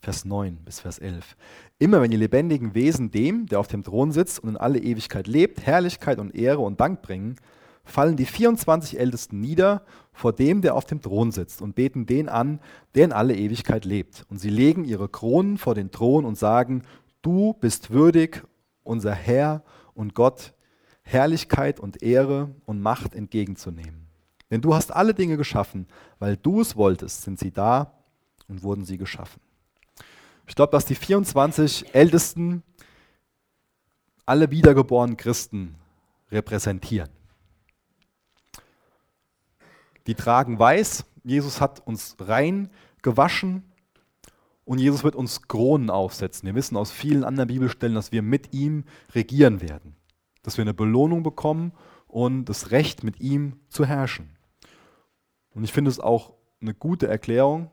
Vers 9 bis Vers 11. Immer wenn die lebendigen Wesen dem, der auf dem Thron sitzt und in alle Ewigkeit lebt, Herrlichkeit und Ehre und Dank bringen, fallen die 24 Ältesten nieder vor dem, der auf dem Thron sitzt, und beten den an, der in alle Ewigkeit lebt. Und sie legen ihre Kronen vor den Thron und sagen, du bist würdig, unser Herr und Gott, Herrlichkeit und Ehre und Macht entgegenzunehmen. Denn du hast alle Dinge geschaffen, weil du es wolltest, sind sie da und wurden sie geschaffen. Ich glaube, dass die 24 Ältesten alle wiedergeborenen Christen repräsentieren. Die tragen weiß, Jesus hat uns rein gewaschen und Jesus wird uns Kronen aufsetzen. Wir wissen aus vielen anderen Bibelstellen, dass wir mit ihm regieren werden, dass wir eine Belohnung bekommen und das Recht, mit ihm zu herrschen. Und ich finde es auch eine gute Erklärung,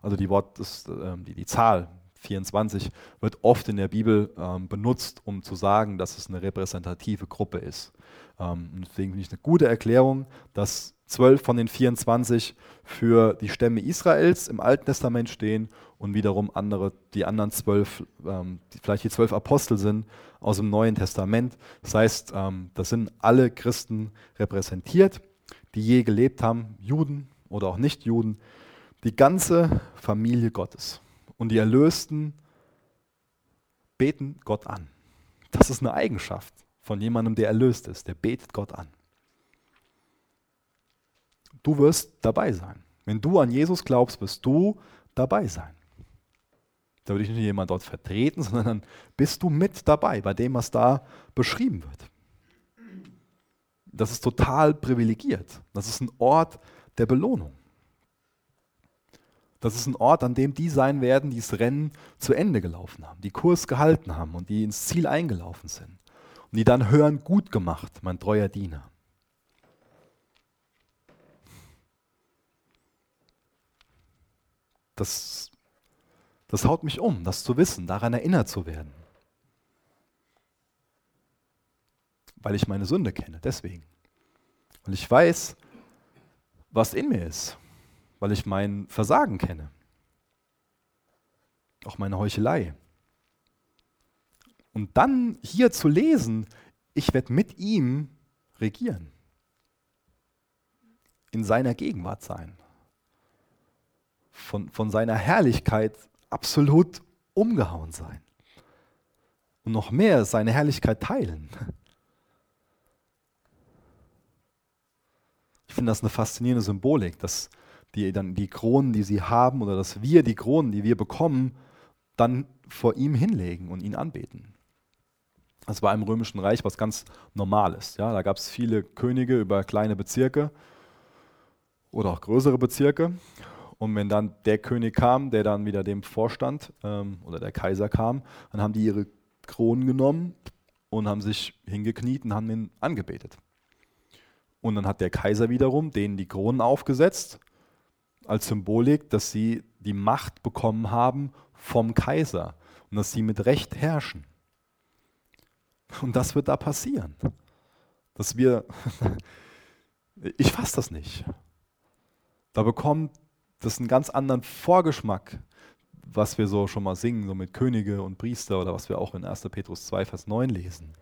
also die, Wort, das, äh, die, die Zahl 24 wird oft in der Bibel ähm, benutzt, um zu sagen, dass es eine repräsentative Gruppe ist. Ähm, deswegen finde ich eine gute Erklärung, dass zwölf von den 24 für die Stämme Israels im Alten Testament stehen und wiederum andere, die anderen zwölf, ähm, die vielleicht die zwölf Apostel sind aus dem Neuen Testament. Das heißt, ähm, das sind alle Christen repräsentiert, die je gelebt haben, Juden oder auch Nicht-Juden, die ganze Familie Gottes. Und die Erlösten beten Gott an. Das ist eine Eigenschaft von jemandem, der erlöst ist. Der betet Gott an. Du wirst dabei sein. Wenn du an Jesus glaubst, wirst du dabei sein. Da würde ich nicht jemand dort vertreten, sondern dann bist du mit dabei bei dem, was da beschrieben wird. Das ist total privilegiert. Das ist ein Ort der Belohnung. Das ist ein Ort, an dem die sein werden, die das Rennen zu Ende gelaufen haben, die Kurs gehalten haben und die ins Ziel eingelaufen sind. Und die dann hören, gut gemacht, mein treuer Diener. Das, das haut mich um, das zu wissen, daran erinnert zu werden. Weil ich meine Sünde kenne, deswegen. Weil ich weiß, was in mir ist. Weil ich mein Versagen kenne. Auch meine Heuchelei. Und dann hier zu lesen, ich werde mit ihm regieren. In seiner Gegenwart sein von, von seiner Herrlichkeit absolut umgehauen sein. Und noch mehr seine Herrlichkeit teilen. Ich finde das eine faszinierende Symbolik, dass die, dann die Kronen, die sie haben, oder dass wir die Kronen, die wir bekommen, dann vor ihm hinlegen und ihn anbeten. Das war im Römischen Reich was ganz Normales. Ja? Da gab es viele Könige über kleine Bezirke oder auch größere Bezirke. Und wenn dann der König kam, der dann wieder dem vorstand, ähm, oder der Kaiser kam, dann haben die ihre Kronen genommen und haben sich hingekniet und haben ihn angebetet. Und dann hat der Kaiser wiederum denen die Kronen aufgesetzt, als Symbolik, dass sie die Macht bekommen haben vom Kaiser und dass sie mit Recht herrschen. Und das wird da passieren. Dass wir, ich fasse das nicht. Da bekommt das ist ein ganz anderen Vorgeschmack, was wir so schon mal singen, so mit Könige und Priester oder was wir auch in 1. Petrus 2, Vers 9 lesen.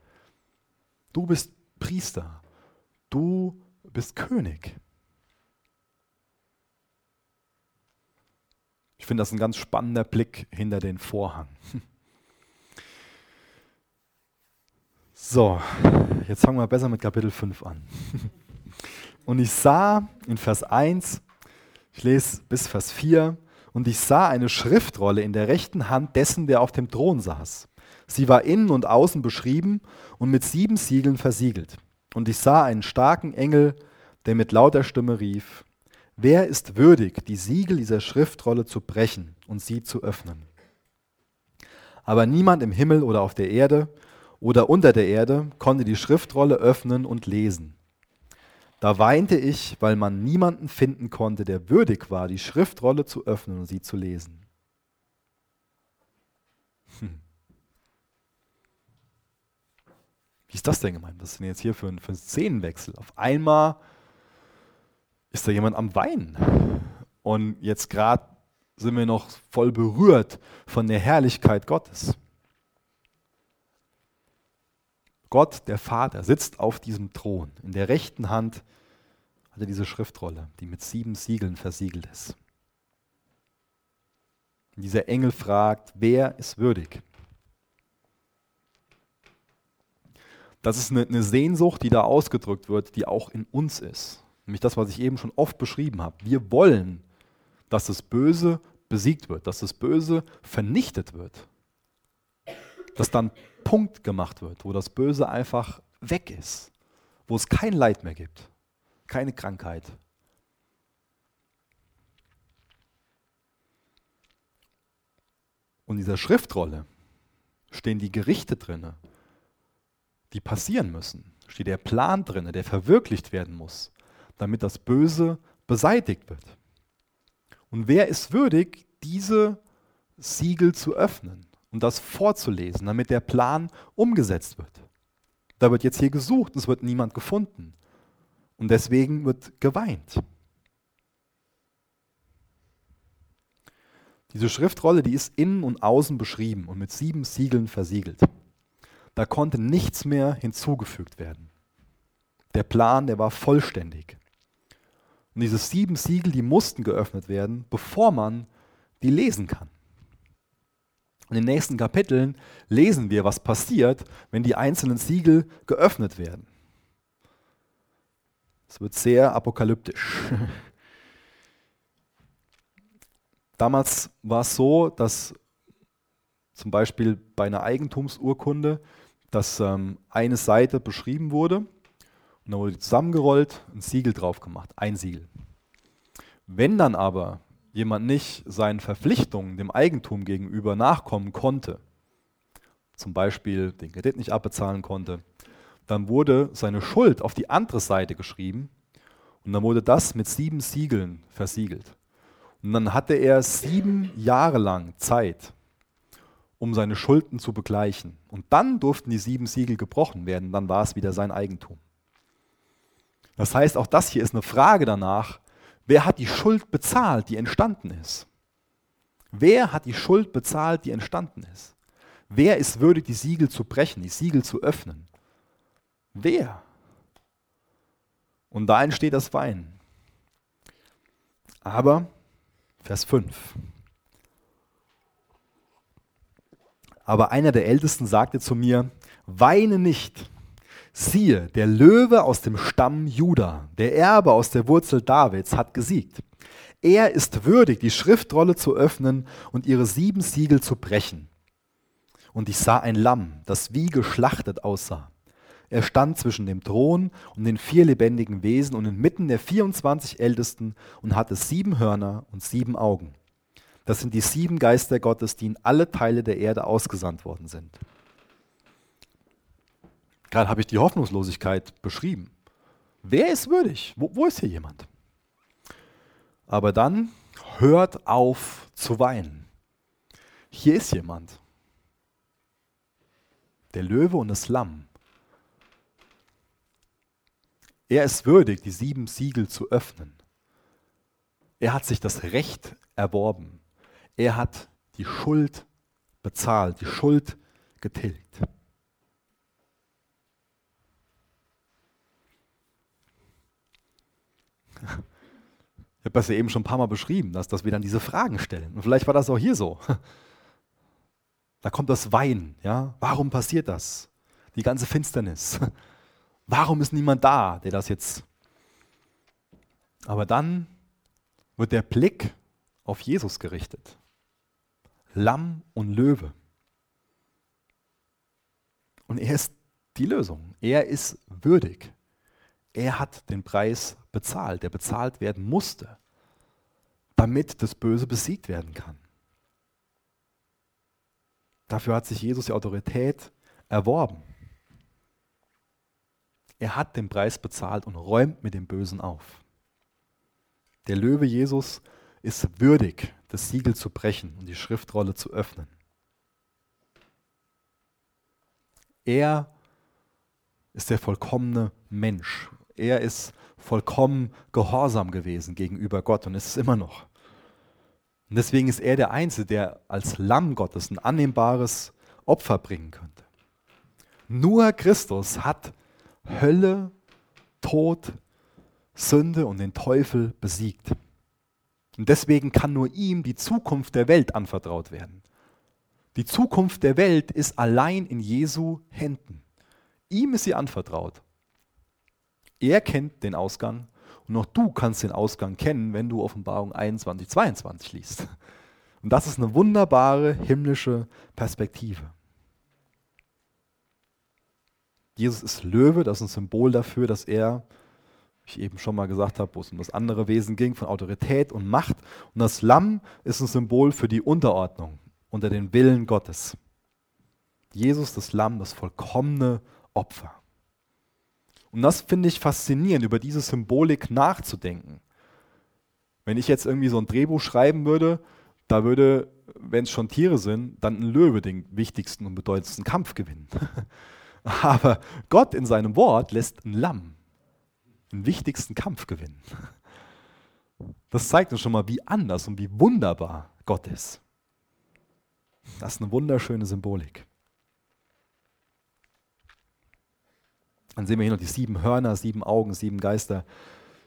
Du bist Priester, du bist König. Ich finde das ein ganz spannender Blick hinter den Vorhang. So, jetzt fangen wir besser mit Kapitel 5 an. Und ich sah in Vers 1, ich lese bis Vers 4. Und ich sah eine Schriftrolle in der rechten Hand dessen, der auf dem Thron saß. Sie war innen und außen beschrieben und mit sieben Siegeln versiegelt. Und ich sah einen starken Engel, der mit lauter Stimme rief, Wer ist würdig, die Siegel dieser Schriftrolle zu brechen und sie zu öffnen? Aber niemand im Himmel oder auf der Erde oder unter der Erde konnte die Schriftrolle öffnen und lesen. Da weinte ich, weil man niemanden finden konnte, der würdig war, die Schriftrolle zu öffnen und sie zu lesen. Hm. Wie ist das denn gemeint? Was ist denn jetzt hier für ein, für ein Szenenwechsel? Auf einmal ist da jemand am Weinen. Und jetzt gerade sind wir noch voll berührt von der Herrlichkeit Gottes. Gott, der Vater, sitzt auf diesem Thron. In der rechten Hand hat er diese Schriftrolle, die mit sieben Siegeln versiegelt ist. Und dieser Engel fragt, wer ist würdig? Das ist eine, eine Sehnsucht, die da ausgedrückt wird, die auch in uns ist. Nämlich das, was ich eben schon oft beschrieben habe. Wir wollen, dass das Böse besiegt wird, dass das Böse vernichtet wird. Dass dann Punkt gemacht wird, wo das Böse einfach weg ist, wo es kein Leid mehr gibt, keine Krankheit. Und in dieser Schriftrolle stehen die Gerichte drin, die passieren müssen. Steht der Plan drin, der verwirklicht werden muss, damit das Böse beseitigt wird. Und wer ist würdig, diese Siegel zu öffnen und das vorzulesen, damit der Plan umgesetzt wird? Da wird jetzt hier gesucht und es wird niemand gefunden. Und deswegen wird geweint. Diese Schriftrolle, die ist innen und außen beschrieben und mit sieben Siegeln versiegelt. Da konnte nichts mehr hinzugefügt werden. Der Plan, der war vollständig. Und diese sieben Siegel, die mussten geöffnet werden, bevor man die lesen kann. In den nächsten Kapiteln lesen wir, was passiert, wenn die einzelnen Siegel geöffnet werden. Es wird sehr apokalyptisch. Damals war es so, dass zum Beispiel bei einer Eigentumsurkunde, dass ähm, eine Seite beschrieben wurde und dann wurde die zusammengerollt, ein Siegel drauf gemacht, ein Siegel. Wenn dann aber jemand nicht seinen Verpflichtungen dem Eigentum gegenüber nachkommen konnte, zum Beispiel den Kredit nicht abbezahlen konnte, dann wurde seine Schuld auf die andere Seite geschrieben und dann wurde das mit sieben Siegeln versiegelt. Und dann hatte er sieben Jahre lang Zeit, um seine Schulden zu begleichen. Und dann durften die sieben Siegel gebrochen werden, dann war es wieder sein Eigentum. Das heißt, auch das hier ist eine Frage danach, wer hat die Schuld bezahlt, die entstanden ist? Wer hat die Schuld bezahlt, die entstanden ist? Wer ist würdig, die Siegel zu brechen, die Siegel zu öffnen? Wer? Und da entsteht das Weinen. Aber, Vers 5. Aber einer der Ältesten sagte zu mir, weine nicht. Siehe, der Löwe aus dem Stamm Juda, der Erbe aus der Wurzel Davids, hat gesiegt. Er ist würdig, die Schriftrolle zu öffnen und ihre sieben Siegel zu brechen. Und ich sah ein Lamm, das wie geschlachtet aussah. Er stand zwischen dem Thron und den vier lebendigen Wesen und inmitten der 24 Ältesten und hatte sieben Hörner und sieben Augen. Das sind die sieben Geister Gottes, die in alle Teile der Erde ausgesandt worden sind. Gerade habe ich die Hoffnungslosigkeit beschrieben. Wer ist würdig? Wo, wo ist hier jemand? Aber dann hört auf zu weinen. Hier ist jemand. Der Löwe und das Lamm. Er ist würdig, die sieben Siegel zu öffnen. Er hat sich das Recht erworben. Er hat die Schuld bezahlt, die Schuld getilgt. Ich habe das ja eben schon ein paar Mal beschrieben, dass, dass wir dann diese Fragen stellen. Und vielleicht war das auch hier so. Da kommt das Weinen. Ja? Warum passiert das? Die ganze Finsternis. Warum ist niemand da, der das jetzt. Aber dann wird der Blick auf Jesus gerichtet. Lamm und Löwe. Und er ist die Lösung. Er ist würdig. Er hat den Preis bezahlt, der bezahlt werden musste, damit das Böse besiegt werden kann. Dafür hat sich Jesus die Autorität erworben. Er hat den Preis bezahlt und räumt mit dem Bösen auf. Der Löwe Jesus ist würdig, das Siegel zu brechen und die Schriftrolle zu öffnen. Er ist der vollkommene Mensch. Er ist vollkommen gehorsam gewesen gegenüber Gott und ist es immer noch. Und deswegen ist er der Einzige, der als Lamm Gottes ein annehmbares Opfer bringen könnte. Nur Christus hat Hölle, Tod, Sünde und den Teufel besiegt. Und deswegen kann nur ihm die Zukunft der Welt anvertraut werden. Die Zukunft der Welt ist allein in Jesu Händen. Ihm ist sie anvertraut. Er kennt den Ausgang und auch du kannst den Ausgang kennen, wenn du Offenbarung 21, 22 liest. Und das ist eine wunderbare himmlische Perspektive. Jesus ist Löwe, das ist ein Symbol dafür, dass er, wie ich eben schon mal gesagt habe, wo es um das andere Wesen ging, von Autorität und Macht. Und das Lamm ist ein Symbol für die Unterordnung unter den Willen Gottes. Jesus, das Lamm, das vollkommene Opfer. Und das finde ich faszinierend, über diese Symbolik nachzudenken. Wenn ich jetzt irgendwie so ein Drehbuch schreiben würde, da würde, wenn es schon Tiere sind, dann ein Löwe den wichtigsten und bedeutendsten Kampf gewinnen. Aber Gott in seinem Wort lässt ein Lamm den wichtigsten Kampf gewinnen. Das zeigt uns schon mal, wie anders und wie wunderbar Gott ist. Das ist eine wunderschöne Symbolik. Dann sehen wir hier noch die sieben Hörner, sieben Augen, sieben Geister.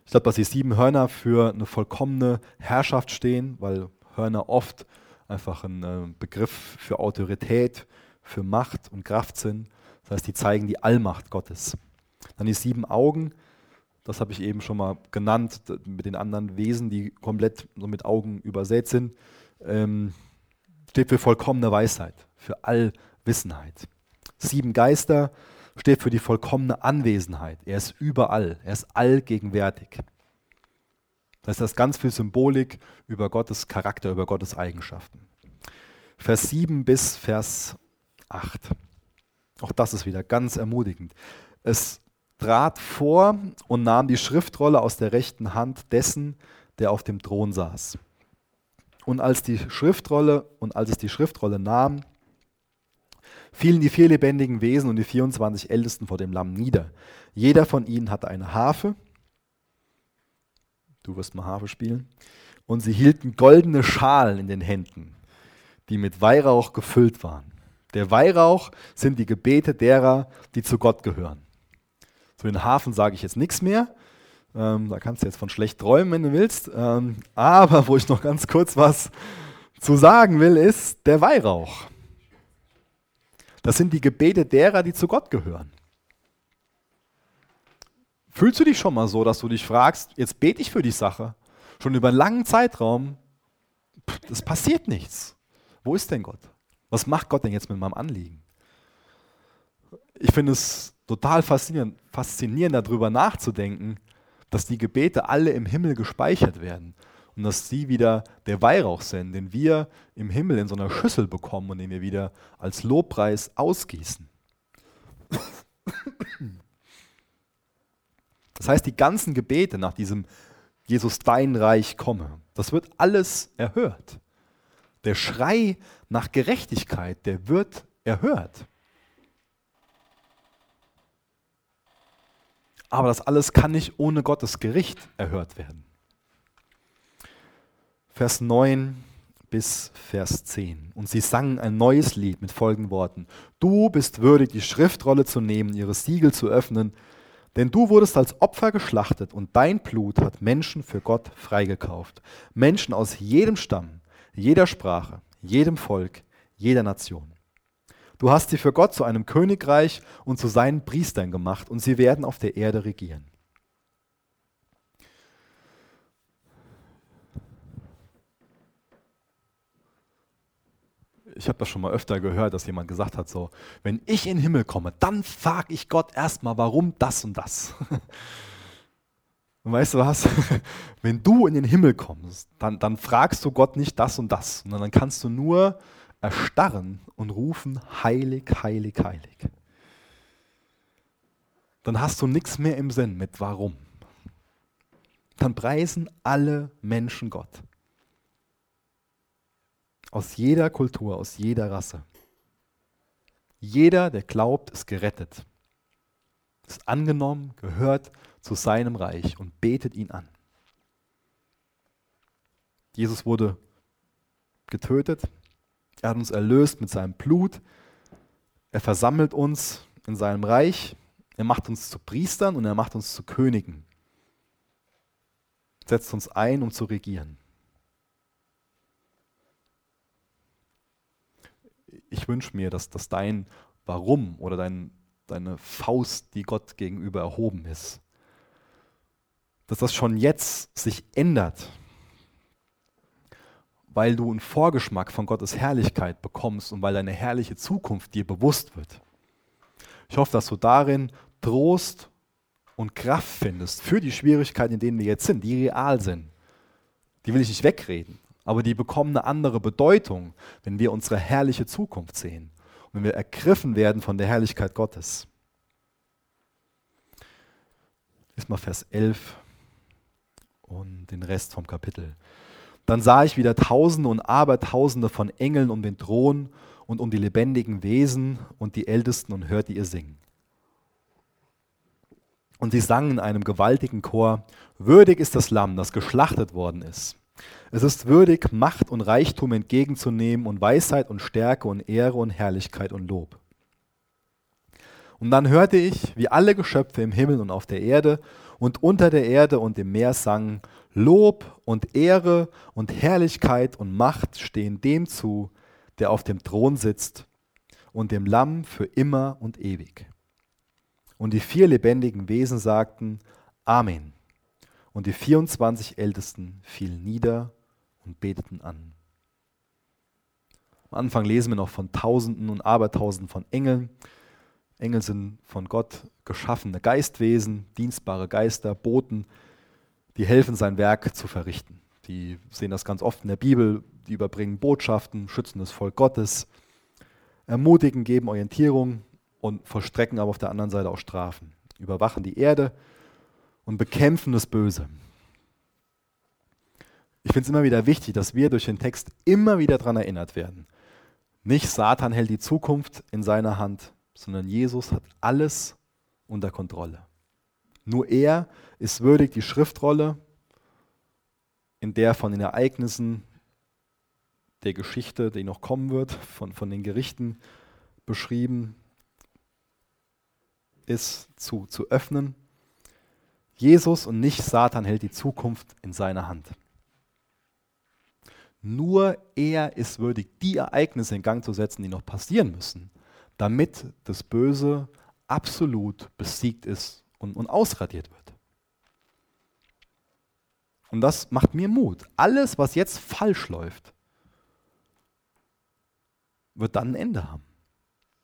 Ich glaube, dass die sieben Hörner für eine vollkommene Herrschaft stehen, weil Hörner oft einfach ein äh, Begriff für Autorität, für Macht und Kraft sind. Das heißt, die zeigen die Allmacht Gottes. Dann die sieben Augen, das habe ich eben schon mal genannt, mit den anderen Wesen, die komplett mit Augen übersät sind, ähm, steht für vollkommene Weisheit, für Allwissenheit. Sieben Geister steht für die vollkommene Anwesenheit. Er ist überall, er ist allgegenwärtig. Das ist ganz viel Symbolik über Gottes Charakter, über Gottes Eigenschaften. Vers 7 bis Vers 8. Auch das ist wieder ganz ermutigend. Es trat vor und nahm die Schriftrolle aus der rechten Hand dessen, der auf dem Thron saß. Und als die Schriftrolle und als es die Schriftrolle nahm, fielen die vier lebendigen Wesen und die 24 Ältesten vor dem Lamm nieder. Jeder von ihnen hatte eine Harfe Du wirst mal Harfe spielen. Und sie hielten goldene Schalen in den Händen, die mit Weihrauch gefüllt waren. Der Weihrauch sind die Gebete derer, die zu Gott gehören. Zu den Hafen sage ich jetzt nichts mehr. Ähm, da kannst du jetzt von schlecht träumen, wenn du willst. Ähm, aber wo ich noch ganz kurz was zu sagen will, ist der Weihrauch. Das sind die Gebete derer, die zu Gott gehören. Fühlst du dich schon mal so, dass du dich fragst, jetzt bete ich für die Sache, schon über einen langen Zeitraum, es passiert nichts. Wo ist denn Gott? Was macht Gott denn jetzt mit meinem Anliegen? Ich finde es total faszinierend, faszinierend, darüber nachzudenken, dass die Gebete alle im Himmel gespeichert werden und dass sie wieder der Weihrauch sind, den wir im Himmel in so einer Schüssel bekommen und den wir wieder als Lobpreis ausgießen. Das heißt, die ganzen Gebete nach diesem Jesus, dein Reich komme, das wird alles erhört. Der Schrei nach Gerechtigkeit, der wird erhört. Aber das alles kann nicht ohne Gottes Gericht erhört werden. Vers 9 bis Vers 10. Und sie sangen ein neues Lied mit folgenden Worten. Du bist würdig, die Schriftrolle zu nehmen, ihre Siegel zu öffnen denn du wurdest als Opfer geschlachtet und dein Blut hat Menschen für Gott freigekauft. Menschen aus jedem Stamm, jeder Sprache, jedem Volk, jeder Nation. Du hast sie für Gott zu einem Königreich und zu seinen Priestern gemacht und sie werden auf der Erde regieren. Ich habe das schon mal öfter gehört, dass jemand gesagt hat, so, wenn ich in den Himmel komme, dann frage ich Gott erstmal, warum das und das. Und weißt du was? Wenn du in den Himmel kommst, dann, dann fragst du Gott nicht das und das, sondern dann kannst du nur erstarren und rufen, heilig, heilig, heilig. Dann hast du nichts mehr im Sinn mit warum. Dann preisen alle Menschen Gott. Aus jeder Kultur, aus jeder Rasse. Jeder, der glaubt, ist gerettet. Ist angenommen, gehört zu seinem Reich und betet ihn an. Jesus wurde getötet. Er hat uns erlöst mit seinem Blut. Er versammelt uns in seinem Reich, er macht uns zu Priestern und er macht uns zu Königen. Setzt uns ein, um zu regieren. Ich wünsche mir, dass, dass dein Warum oder dein, deine Faust, die Gott gegenüber erhoben ist, dass das schon jetzt sich ändert, weil du einen Vorgeschmack von Gottes Herrlichkeit bekommst und weil deine herrliche Zukunft dir bewusst wird. Ich hoffe, dass du darin Trost und Kraft findest für die Schwierigkeiten, in denen wir jetzt sind, die real sind. Die will ich nicht wegreden, aber die bekommen eine andere Bedeutung, wenn wir unsere herrliche Zukunft sehen und wenn wir ergriffen werden von der Herrlichkeit Gottes. Lies mal Vers 11 und den Rest vom Kapitel. Dann sah ich wieder Tausende und Abertausende von Engeln um den Thron und um die lebendigen Wesen und die Ältesten und hörte ihr singen. Und sie sangen in einem gewaltigen Chor, würdig ist das Lamm, das geschlachtet worden ist. Es ist würdig, Macht und Reichtum entgegenzunehmen und Weisheit und Stärke und Ehre und Herrlichkeit und Lob. Und dann hörte ich, wie alle Geschöpfe im Himmel und auf der Erde und unter der Erde und im Meer sangen, Lob und Ehre und Herrlichkeit und Macht stehen dem zu, der auf dem Thron sitzt und dem Lamm für immer und ewig. Und die vier lebendigen Wesen sagten, Amen. Und die 24 Ältesten fielen nieder und beteten an. Am Anfang lesen wir noch von Tausenden und Abertausenden von Engeln. Engel sind von Gott geschaffene Geistwesen, dienstbare Geister, Boten, die helfen, sein Werk zu verrichten. Die sehen das ganz oft in der Bibel, die überbringen Botschaften, schützen das Volk Gottes, ermutigen, geben Orientierung und vollstrecken aber auf der anderen Seite auch Strafen, überwachen die Erde und bekämpfen das Böse. Ich finde es immer wieder wichtig, dass wir durch den Text immer wieder daran erinnert werden. Nicht Satan hält die Zukunft in seiner Hand, sondern Jesus hat alles unter Kontrolle. Nur er ist würdig, die Schriftrolle, in der von den Ereignissen der Geschichte, die noch kommen wird, von, von den Gerichten beschrieben ist, zu, zu öffnen. Jesus und nicht Satan hält die Zukunft in seiner Hand. Nur er ist würdig, die Ereignisse in Gang zu setzen, die noch passieren müssen, damit das Böse absolut besiegt ist und, und ausradiert wird. Und das macht mir Mut. Alles, was jetzt falsch läuft, wird dann ein Ende haben.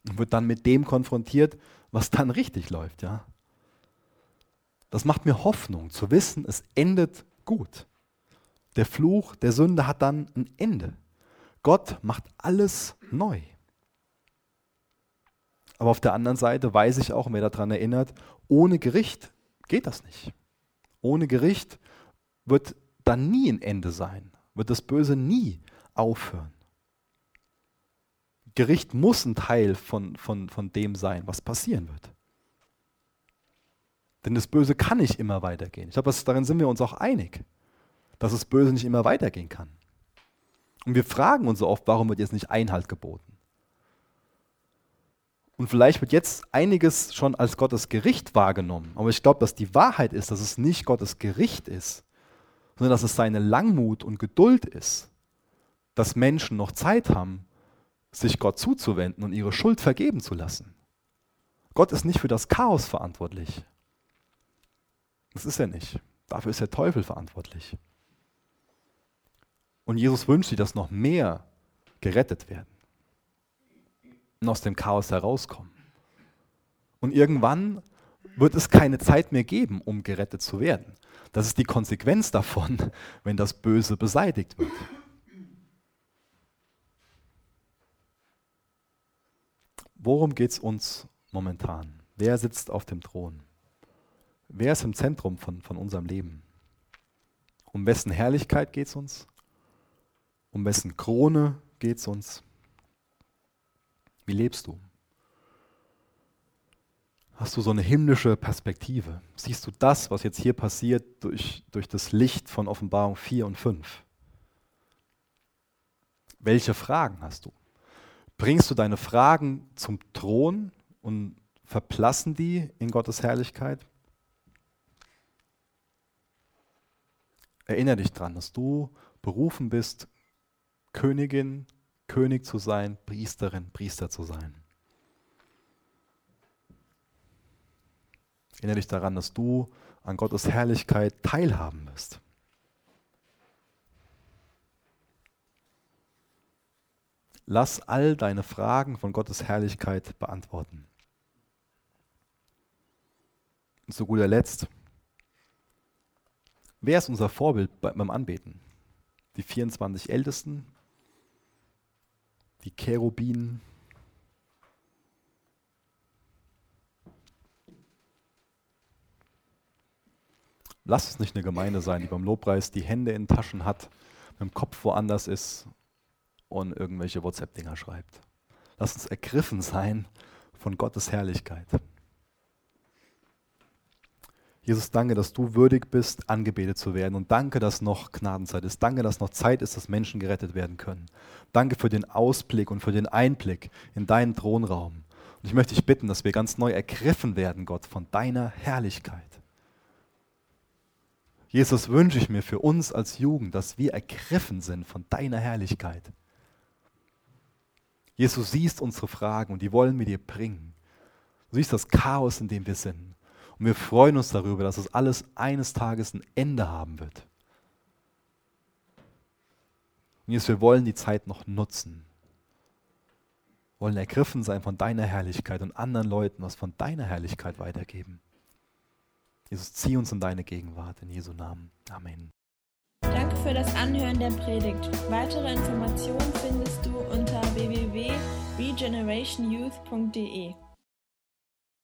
Und wird dann mit dem konfrontiert, was dann richtig läuft, ja. Das macht mir Hoffnung, zu wissen, es endet gut. Der Fluch der Sünde hat dann ein Ende. Gott macht alles neu. Aber auf der anderen Seite weiß ich auch, wer daran erinnert, ohne Gericht geht das nicht. Ohne Gericht wird dann nie ein Ende sein, wird das Böse nie aufhören. Gericht muss ein Teil von, von, von dem sein, was passieren wird. Denn das Böse kann nicht immer weitergehen. Ich glaube, darin sind wir uns auch einig, dass das Böse nicht immer weitergehen kann. Und wir fragen uns so oft, warum wird jetzt nicht Einhalt geboten? Und vielleicht wird jetzt einiges schon als Gottes Gericht wahrgenommen. Aber ich glaube, dass die Wahrheit ist, dass es nicht Gottes Gericht ist, sondern dass es seine Langmut und Geduld ist, dass Menschen noch Zeit haben, sich Gott zuzuwenden und ihre Schuld vergeben zu lassen. Gott ist nicht für das Chaos verantwortlich. Das ist er nicht. Dafür ist der Teufel verantwortlich. Und Jesus wünscht sich, dass noch mehr gerettet werden und aus dem Chaos herauskommen. Und irgendwann wird es keine Zeit mehr geben, um gerettet zu werden. Das ist die Konsequenz davon, wenn das Böse beseitigt wird. Worum geht es uns momentan? Wer sitzt auf dem Thron? Wer ist im Zentrum von, von unserem Leben? Um wessen Herrlichkeit geht es uns? Um wessen Krone geht es uns? Wie lebst du? Hast du so eine himmlische Perspektive? Siehst du das, was jetzt hier passiert, durch, durch das Licht von Offenbarung 4 und 5? Welche Fragen hast du? Bringst du deine Fragen zum Thron und Verblassen die in Gottes Herrlichkeit? Erinnere dich daran, dass du berufen bist, Königin, König zu sein, Priesterin, Priester zu sein. Erinnere dich daran, dass du an Gottes Herrlichkeit teilhaben wirst. Lass all deine Fragen von Gottes Herrlichkeit beantworten. Und zu guter Letzt, wer ist unser Vorbild beim Anbeten? Die 24 Ältesten, die Cherubinen, Lass es nicht eine Gemeinde sein, die beim Lobpreis die Hände in Taschen hat, mit dem Kopf woanders ist und irgendwelche WhatsApp-Dinger schreibt. Lass uns ergriffen sein von Gottes Herrlichkeit. Jesus, danke, dass du würdig bist, angebetet zu werden. Und danke, dass noch Gnadenzeit ist. Danke, dass noch Zeit ist, dass Menschen gerettet werden können. Danke für den Ausblick und für den Einblick in deinen Thronraum. Und ich möchte dich bitten, dass wir ganz neu ergriffen werden, Gott, von deiner Herrlichkeit. Jesus, wünsche ich mir für uns als Jugend, dass wir ergriffen sind von deiner Herrlichkeit. Jesus, siehst unsere Fragen und die wollen wir dir bringen. Du siehst das Chaos, in dem wir sind. Und wir freuen uns darüber, dass es alles eines Tages ein Ende haben wird. Und Jesus, wir wollen die Zeit noch nutzen. Wir wollen ergriffen sein von deiner Herrlichkeit und anderen Leuten was von deiner Herrlichkeit weitergeben. Jesus, zieh uns in deine Gegenwart, in Jesu Namen. Amen. Danke für das Anhören der Predigt. Weitere Informationen findest du unter www.regenerationyouth.de.